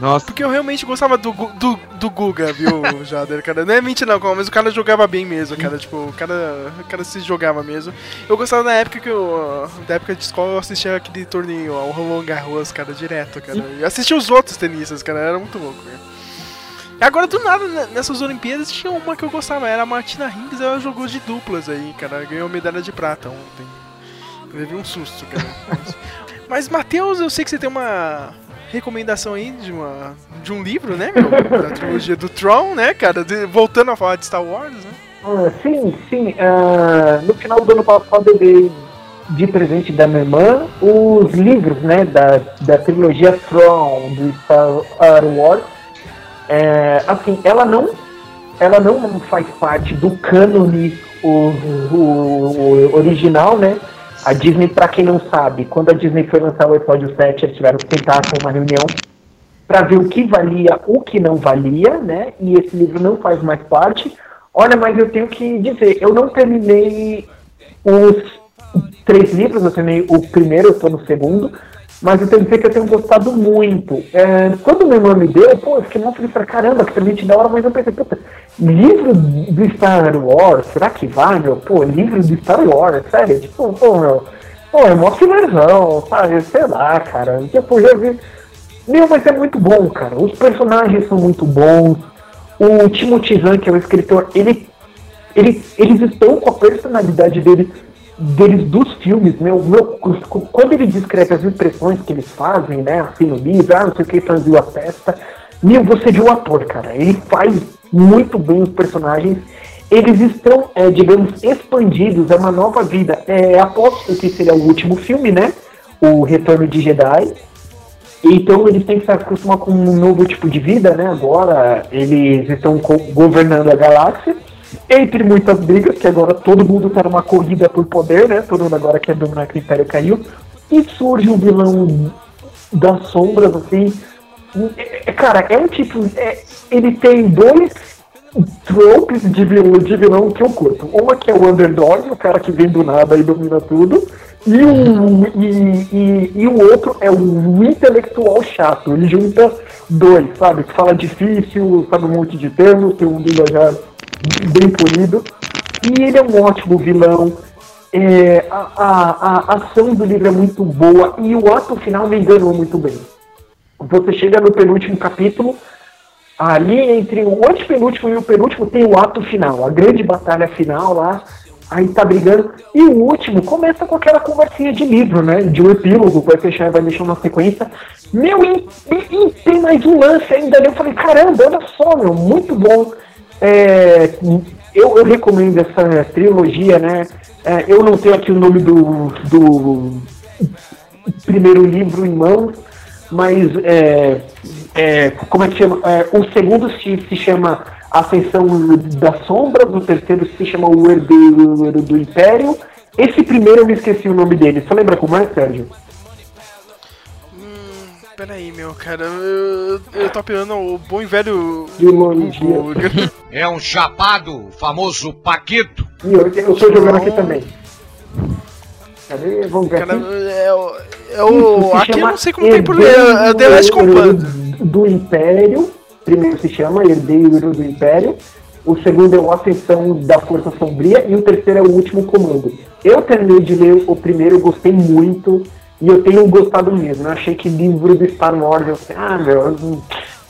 Nossa, Porque eu realmente gostava do, do, do Guga, viu, Jader, cara? Não é mentira não, mas o cara jogava bem mesmo, cara. Tipo, o cara, o cara se jogava mesmo. Eu gostava na época que eu. Da época de escola eu assistia aquele torneio, ó, o Roland Garros, cara, direto, cara. E assistia os outros tenistas, cara, era muito louco, cara. E agora, do nada, né, nessas Olimpíadas tinha uma que eu gostava, era a Martina Hingis, ela jogou de duplas aí, cara. Ganhou medalha de prata ontem. Levei um susto, cara. Mas, Matheus, eu sei que você tem uma recomendação aí de, uma, de um livro, né, meu? Da trilogia do Tron, né, cara? De- voltando a falar de Star Wars, né? Ah, sim, sim. ah, no final do ano passado eu dei de presente da minha irmã os livros, né, da, da trilogia Throne do Star Wars. É, assim, ela não, ela não faz parte do cânone o, o- o original, né? A Disney, pra quem não sabe, quando a Disney foi lançar o episódio 7, eles tiveram que sentar com uma reunião para ver o que valia, o que não valia, né? E esse livro não faz mais parte. Olha, mas eu tenho que dizer, eu não terminei os três livros, eu terminei o primeiro, eu tô no segundo, mas eu tenho que dizer que eu tenho gostado muito. É, quando minha irmã me deu, pô, eu fiquei muito feliz pra caramba, que presente da hora, mas eu pensei, puta, livro do Star Wars, será que vai, meu? Pô, livro do Star Wars, sério? Tipo, pô, meu, pô, é mó filerzão, sabe? Sei lá, cara. Tipo, já vi. Meu, mas é muito bom, cara. Os personagens são muito bons. O Timothy Zahn, que é o escritor, ele, ele, eles estão com a personalidade deles, deles dos filmes, meu, meu, quando ele descreve as expressões que eles fazem, né, assim no livro, ah, não sei o que, franziu a testa, meu, você viu o ator, cara, ele faz muito bem os personagens, eles estão, é, digamos, expandidos, é uma nova vida, é, aposto que seria o último filme, né, o Retorno de Jedi, então eles têm que se acostumar com um novo tipo de vida, né? Agora eles estão governando a galáxia, entre muitas brigas, que agora todo mundo tá numa corrida por poder, né? Todo mundo agora quer dominar que o Império caiu. E surge um vilão das sombras, assim. É- cara, é um tipo. é- ele tem dois tropes de vilão, de vilão que eu curto. Uma que é o underdog, o cara que vem do nada e domina tudo. E o, e, e, e o outro é o intelectual chato. Ele junta dois, sabe? Que fala difícil, sabe um monte de termos, tem um linguajar bem polido. E ele é um ótimo vilão. É, a, a, a ação do livro é muito boa e o ato final me enganou muito bem. Você chega no penúltimo capítulo, Ali entre o antepenúltimo e o penúltimo tem o ato final, a grande batalha final lá. Aí tá brigando. E o último começa com aquela conversinha de livro, né? De um epílogo, vai fechar e vai deixar uma sequência. Meu, e, e- e tem mais um lance ainda. Eu falei, caramba, olha só, meu, muito bom. É, eu, eu recomendo essa trilogia, né? É, eu não tenho aqui o nome do, do primeiro livro em mãos, mas é, é, como é que chama? É, o segundo se, se chama Ascensão das Sombras, o terceiro se chama O Herdeiro do Império. Esse primeiro eu me esqueci o nome dele. Você lembra como é, Sérgio? Peraí, meu, cara, eu, eu tô apelando o bom e velho. Google. É um chapado, o famoso Paquito. E eu, eu tô jogando aqui também. Cadê? Vamos ver Cara, aqui. é o. É o se aqui eu não sei como tem por ler, é o The Last do Império. Primeiro se chama Herdeiro do Império. O segundo é o Ascensão da Força Sombria. E o terceiro é o Último Comando. Eu terminei de ler o primeiro, gostei muito. E eu tenho gostado mesmo. Eu achei que livro do Star Wars, eu falei, ah, meu, eu-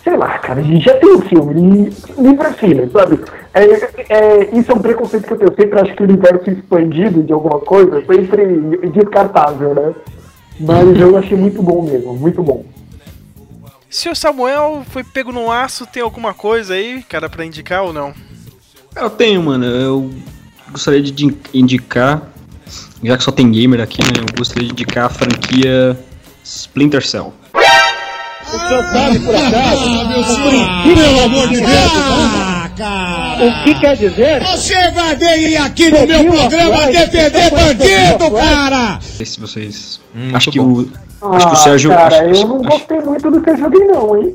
sei lá, cara, já tem um filme, li- livro é filme, sabe? É, é, isso é um preconceito que eu tenho. Eu sempre acho que o universo expandido de alguma coisa é sempre descartável, né? Mas eu achei muito bom mesmo, muito bom. Se o Samuel foi pego no aço, tem alguma coisa aí, cara, pra indicar ou não? Eu tenho, mano. Eu gostaria de indicar, já que só tem gamer aqui, né? Eu gostaria de indicar a franquia Splinter Cell. O senhor sabe por acaso? Pelo amor de Deus! O que quer dizer? Você vai vir aqui no meu programa defender bandido, cara! Não sei se vocês. Hum, acho que bom. o. Acho que o Sérgio. Cara, acho- eu não acho- gostei muito do que eu joguei, não, hein?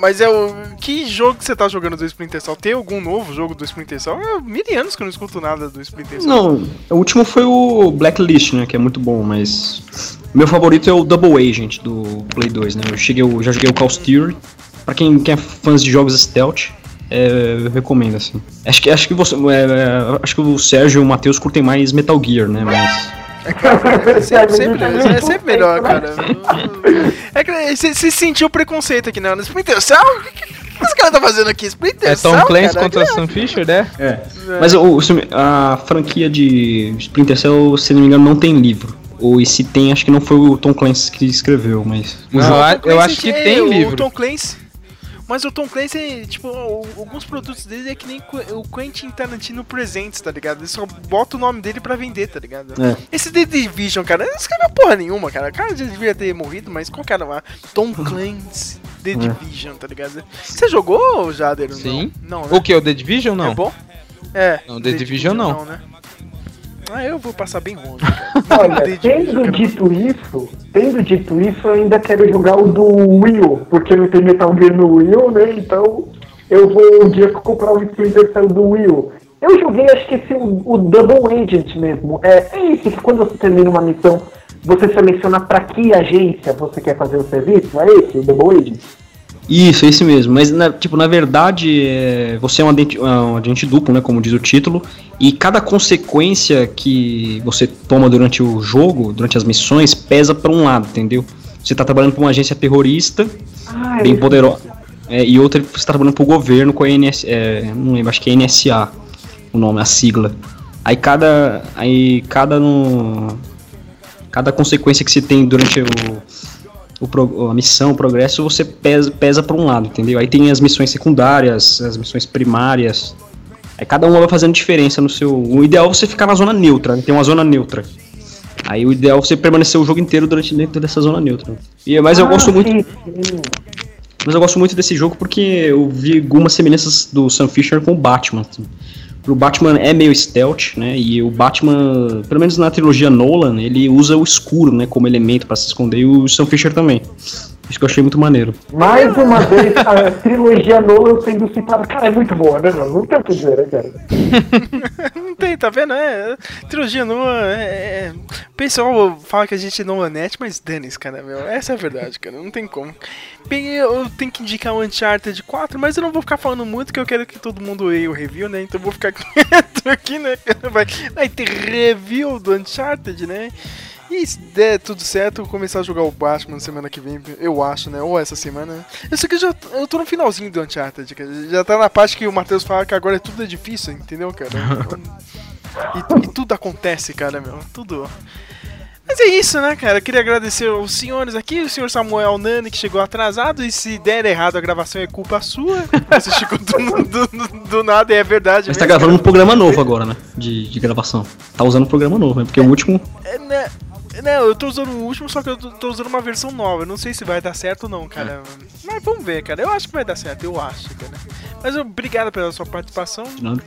Mas é o. Que jogo que você tá jogando do Splinter Cell? Tem algum novo jogo do Splinter Cell? É mil anos que eu não escuto nada do Splinter Cell. Não, o último foi o Blacklist, né? Que é muito bom, mas. Meu favorito é o Double Agent do Play 2, né? Eu, cheguei, eu já joguei o Call of Duty. Pra quem, quem é fãs de jogos stealth, é, eu recomendo, assim. Acho que, acho que você. é, é, acho que o Sérgio e o Matheus curtem mais Metal Gear, né? Mas. É sempre, sempre, é sempre melhor, cara. É que você sentiu preconceito aqui, né? Splinter Cell? O que, que, que esse cara tá fazendo aqui? Splinter É Tom Cell? Clancy contra Sam Fisher, né? É. Mas o, o- a franquia de Splinter Cell, se não me engano, não tem livro. Ou e se tem, acho que não foi o Tom Clancy que escreveu, mas. o Não, eu Clancy acho que é, tem o livro. Tom Clancy. Mas o Tom Clancy, tipo, alguns produtos dele é que nem o Quentin Tarantino Presents, tá ligado? Ele só bota o nome dele pra vender, tá ligado? É. Esse The Division, cara, esse cara não é porra nenhuma, cara. O cara já devia ter morrido, mas qual cara lá? Tom Clancy, The Division, tá ligado? Você jogou, Jader? Sim. Não, né? O que? O The Division não? É bom? É. Não, The Division não. né? Ah, eu vou passar bem longe. Olha, tendo cara. dito isso, tendo dito isso, eu ainda quero jogar o do Wii U, porque não tem Metal Gear no Wii U, né? Então eu vou um dia comprar o Splinter Cell do Wii U. Eu joguei, acho que esse, o, Double Agent mesmo. É, é esse que quando você termina uma missão, você seleciona pra que agência você quer fazer o serviço? É esse, o Double Agent? Isso, esse mesmo. Mas, na, tipo, na verdade, é, você é um agente, um agente duplo, né? Como diz o título. E cada consequência que você toma durante o jogo, durante as missões, pesa pra um lado, entendeu? Você tá trabalhando pra uma agência terrorista, Ah, bem esse- poderosa. É, e outra você tá trabalhando pro governo com a NS, é, não lembro, acho que é NSA o nome, a sigla. Aí cada. Aí cada no. Cada consequência que você tem durante o pro- a missão, o progresso, você pesa, pesa para um lado, entendeu? Aí tem as missões secundárias, as missões primárias. Aí cada uma vai fazendo diferença no seu. O ideal é você ficar na zona neutra, né? tem uma zona neutra. Aí o ideal é você permanecer o jogo inteiro durante dentro dessa zona neutra. E, mas eu Ah, gosto muito. sim, sim. Mas eu gosto muito desse jogo porque eu vi algumas semelhanças do Sam Fisher com o Batman. assim. O Batman é meio stealth, né? E o Batman, pelo menos na trilogia Nolan, ele usa o escuro, né, como elemento pra se esconder, e o Sam Fisher também. Isso que eu achei muito maneiro. Mais uma vez, a trilogia Nolan sendo citada. Cara, é muito boa, né? Não, não tem o que dizer, né, cara? Não tem, tá vendo? É, trilogia nua, é, é- O pessoal fala que a gente não é net, mas dane cara, meu. Essa é a verdade, cara. Não tem como. Bem, eu tenho que indicar o Uncharted 4, mas eu não vou ficar falando muito, que eu quero que todo mundo leia o review, né? Então eu vou ficar quieto aqui, né? Vai, vai ter review do Uncharted, né? E se der tudo certo, eu começar a jogar o Batman semana que vem, eu acho, né? Ou essa semana. Eu sei que eu já eu tô no finalzinho do Uncharted, cara. Já tá na parte que o Matheus fala que agora tudo é difícil, entendeu, cara? E, e tudo acontece, cara, meu. Tudo. Mas é isso, né, cara? Eu queria agradecer os senhores aqui, o senhor Samuel Nani, que chegou atrasado, e se der errado a gravação é culpa sua. Você chegou do, do, do, do nada e é verdade. Mas tá mesmo, gravando um cara. programa novo agora, né? De, de gravação. Tá usando um programa novo, né? Porque o último. É, né? Não, eu tô usando o último, só que eu tô, usando uma versão nova. Eu não sei se vai dar certo ou não, cara. Mas vamos ver, cara. Eu acho que vai dar certo, eu acho, cara. Mas obrigado pela sua participação. Nada.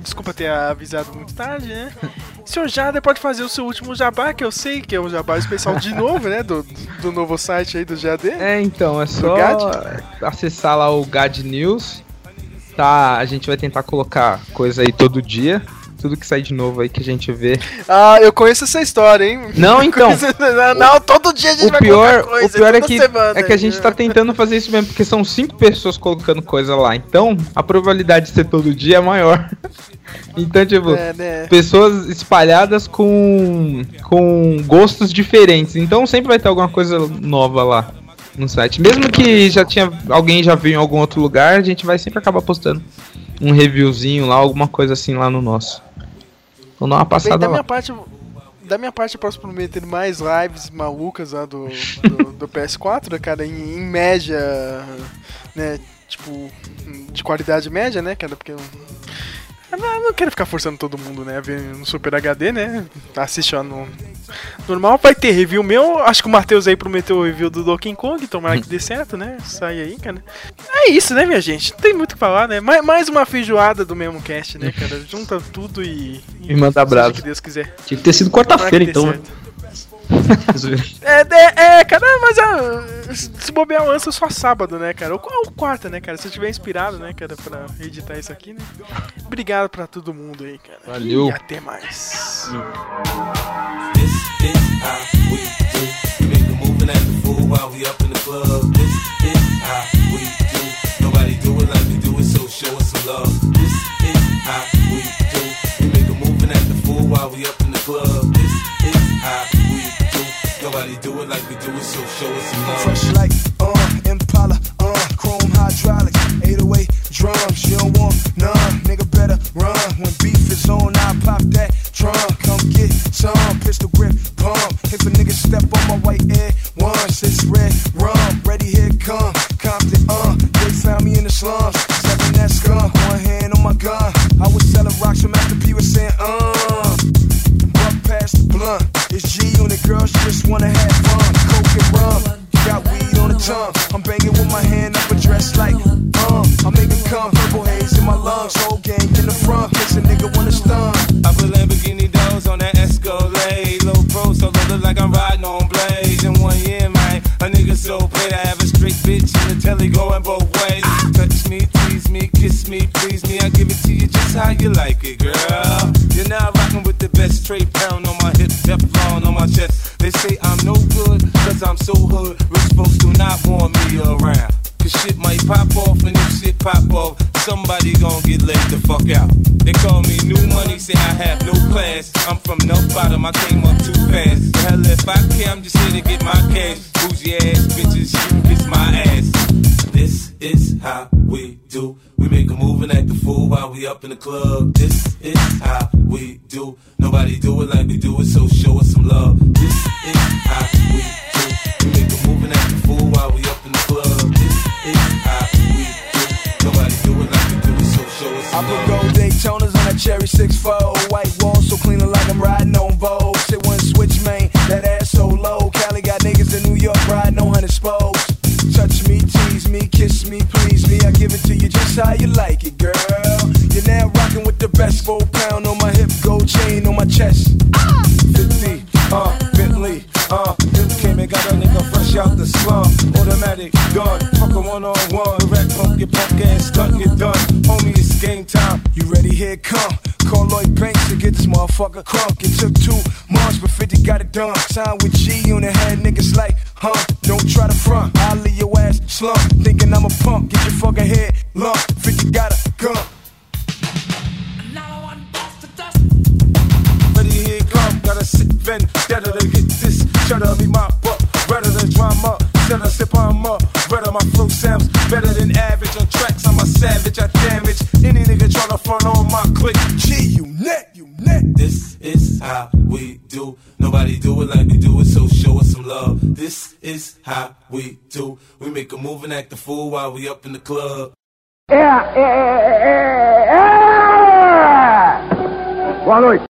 Desculpa ter avisado muito tarde, né? Senhor Jader pode fazer o seu último jabá, que eu sei que é um jabá especial de novo, né? Do, do novo site aí do GAD. É, então, é só GAD? acessar lá o GAD News. Tá, a gente vai tentar colocar coisa aí todo dia. Tudo que sai de novo aí que a gente vê. Ah, eu conheço essa história, hein? Não, então. Não, não, todo dia a gente O vai pior, coisa, o pior é que, semana. é que a gente tá tentando fazer isso mesmo, porque são cinco pessoas colocando coisa lá. Então, a probabilidade de ser todo dia é maior. Então, tipo, É, né? pessoas espalhadas com, com gostos diferentes. Então, sempre vai ter alguma coisa nova lá no site. Mesmo que já tinha alguém já viu em algum outro lugar, a gente vai sempre acabar postando um reviewzinho lá, alguma coisa assim lá no nosso. Então, dá uma Bem, passada da lá. minha parte, da minha parte eu posso prometer mais lives malucas lá do, do, do PS4, né, cara, em, em média, né, tipo, de qualidade média, né, cara, porque não, eu não quero ficar forçando todo mundo, né, a ver no Super HD, né, assiste lá no normal, vai ter review meu, acho que o Matheus aí prometeu o review do Donkey Kong, tomara que dê certo, né, sai aí, cara. É isso, né, minha gente, não tem muito o que falar, né, mais, uma feijoada do mesmo cast, né, cara, junta tudo e... E manda abraço. que Deus quiser. Tinha que ter sido quarta-feira, então, né? certo. É, é, é, cara, mas ah, se bobear o lança só sábado, né, cara? Ou, ou quarta, né, cara? Se eu tiver inspirado, né, cara, pra editar isso aqui, né? Obrigado pra todo mundo aí, cara. Valeu. E até mais. This bottom, I came up too fast. Hell, if I care, I'm just a move and act fool while we up in the club. Yeah, yeah, yeah, yeah. Boa noite.